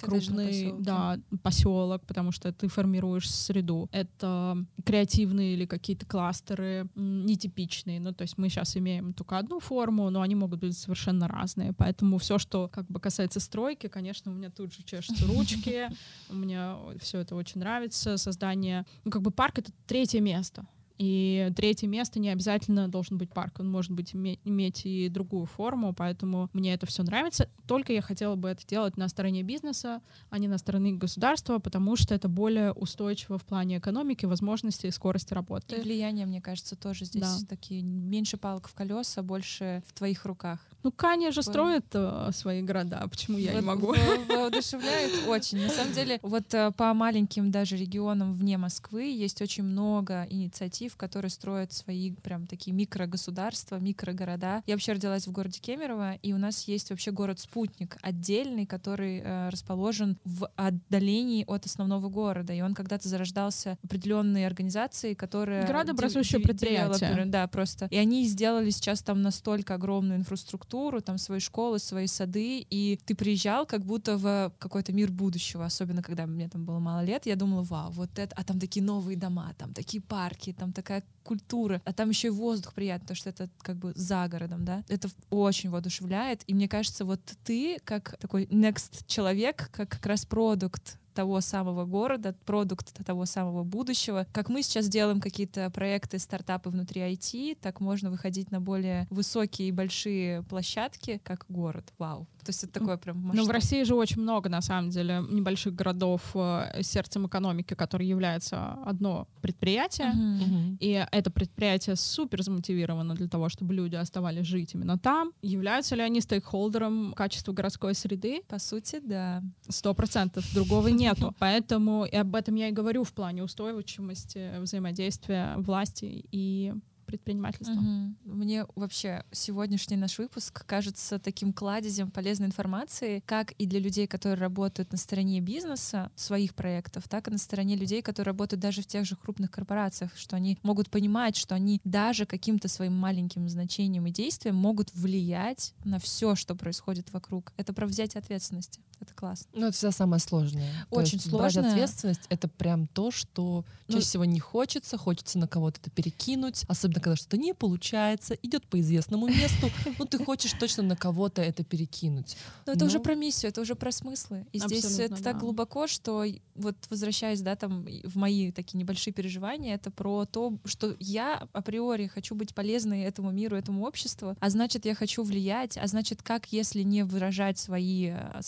крупный поселки. да, поселок, потому что ты формируешь среду. Это креативные или какие-то кластеры нетипичные. Ну, то есть мы сейчас имеем только одну форму, но они могут быть совершенно разные. Поэтому все, что как бы касается стройки, конечно, у меня тут же чешутся ручки. Мне все это очень нравится. Создание, ну как бы парк это третье место. И третье место не обязательно должен быть парк, он может быть име- иметь и другую форму, поэтому мне это все нравится. Только я хотела бы это делать на стороне бизнеса, а не на стороне государства, потому что это более устойчиво в плане экономики, возможностей и скорости И работы. влияние, мне кажется, тоже здесь Да. такие меньше палок в колеса, больше в твоих руках. Ну, Каня же строит э, свои города, почему я вот, не могу? Воодушевляет очень. На самом деле, вот э, по маленьким даже регионам вне Москвы есть очень много инициатив, которые строят свои прям такие микрогосударства, микрогорода. Я вообще родилась в городе Кемерово, и у нас есть вообще город-спутник отдельный, который э, расположен в отдалении от основного города. И он когда-то зарождался определенной организацией, которая... Градообразующее предприятие. Да, просто. И они сделали сейчас там настолько огромную инфраструктуру, там свои школы, свои сады, и ты приезжал как будто в какой-то мир будущего, особенно когда мне там было мало лет, я думала, вау, вот это, а там такие новые дома, там такие парки, там такая культура, а там еще и воздух приятный, потому что это как бы за городом, да. Это очень воодушевляет, и мне кажется, вот ты как такой next человек, как как раз продукт того самого города, продукт того самого будущего. Как мы сейчас делаем какие-то проекты, стартапы внутри IT, так можно выходить на более высокие и большие площадки, как город. Вау. То есть это такое прям масштаб. Ну, в России же очень много, на самом деле, небольших городов э, сердцем экономики, который является одно предприятие, Мгм. и это предприятие супер замотивировано для того, чтобы люди оставались жить именно там. Являются ли они стейкхолдером качества городской среды? По сути, да. Сто процентов. Другого нету. Поэтому и об этом я и говорю в плане устойчивости взаимодействия власти и предпринимательства. Мгм. Мне вообще сегодняшний наш выпуск кажется таким кладезем полезной информации, как и для людей, которые работают на стороне бизнеса, своих проектов, так и на стороне людей, которые работают даже в тех же крупных корпорациях, что они могут понимать, что они даже каким-то своим маленьким значением и действием могут влиять на все, что происходит вокруг. Это про взять ответственности. Это классно. Ну, это всегда самое сложное. То Очень есть брать сложное. ответственность — это прям то, что Ну, чаще всего не хочется, хочется на кого-то это перекинуть, особенно когда что-то не получается, идет по известному месту, ну ты хочешь точно на кого-то это перекинуть. Но это уже Ну. про миссию, это уже про смыслы. И здесь это так глубоко, что вот возвращаясь, да, там в мои такие небольшие переживания, это про то, что я априори хочу быть полезной этому миру, этому обществу, а значит, я хочу влиять, а значит, как, если не выражать свои э,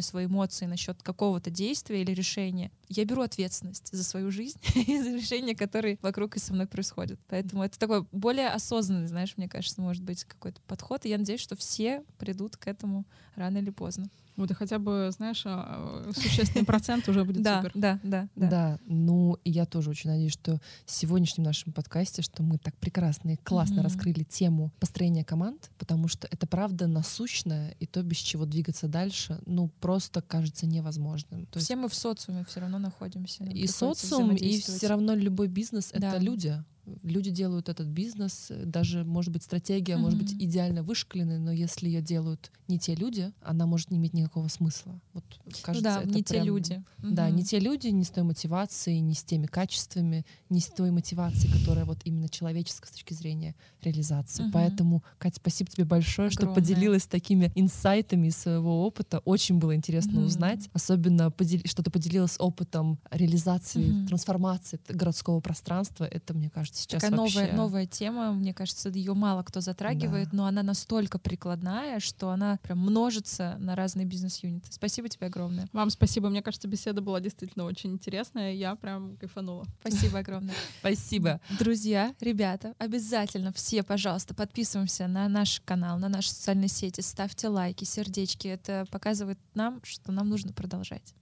состояния, свои эмоции насчет какого-то действия или решения, я беру ответственность за свою жизнь и за решения, которые вокруг и со мной происходят. Поэтому это такой более осознанный, знаешь, мне кажется, может быть какой-то подход. И я надеюсь, что все придут к этому рано или поздно. Вот и хотя бы, знаешь, а, а, существенный процент уже будет Да, супер. да, да, Да. да. ну и я тоже очень надеюсь, что в сегодняшнем нашем подкасте, что мы так прекрасно и классно раскрыли тему построения команд, потому что это правда насущное, и то, без чего двигаться дальше, ну просто кажется невозможным. То есть Все мы в социуме все равно находимся. и социум, и все равно любой бизнес — это Да. люди. Люди делают этот бизнес, э, даже, может быть, стратегия может быть идеально вышкаленной, но если ее делают не те люди, она может не иметь никакого смысла. Вот, Ну кажется, да, это не те прям- люди. Да, Мгм. не те люди, не с той мотивацией, не с теми качествами, не с той мотивацией, которая вот именно человеческая с точки зрения реализации. Мгм. Поэтому, Катя, спасибо тебе большое, что Огромное. поделилась такими инсайтами из своего опыта. Очень было интересно Мгм. узнать. Особенно, подел- что ты поделилась опытом реализации, Мгм. трансформации городского пространства. Это, мне кажется, сейчас Такая вообще... новая, новая тема, мне кажется, ее мало кто затрагивает, Да. но она настолько прикладная, что она прям множится на разные бизнес-юниты. Спасибо тебе огромное. Вам спасибо. Мне кажется, беседа была действительно очень интересная. Я прям кайфанула. Спасибо огромное. Спасибо. Друзья, ребята, обязательно все, пожалуйста, подписываемся на наш канал, на наши социальные сети, ставьте лайки, сердечки. Это показывает нам, что нам нужно продолжать.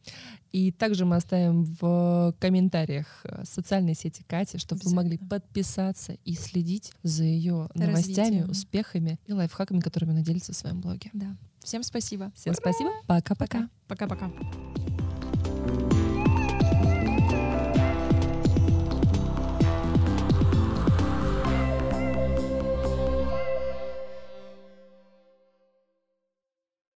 И также мы оставим в комментариях э, социальные сети Кати, чтобы вы могли. Подписаться и следить за ее новостями, Развитием. успехами и лайфхаками, которыми она делится в своем блоге. Да. Всем спасибо. Всем спасибо. Пока-пока. Пока-пока.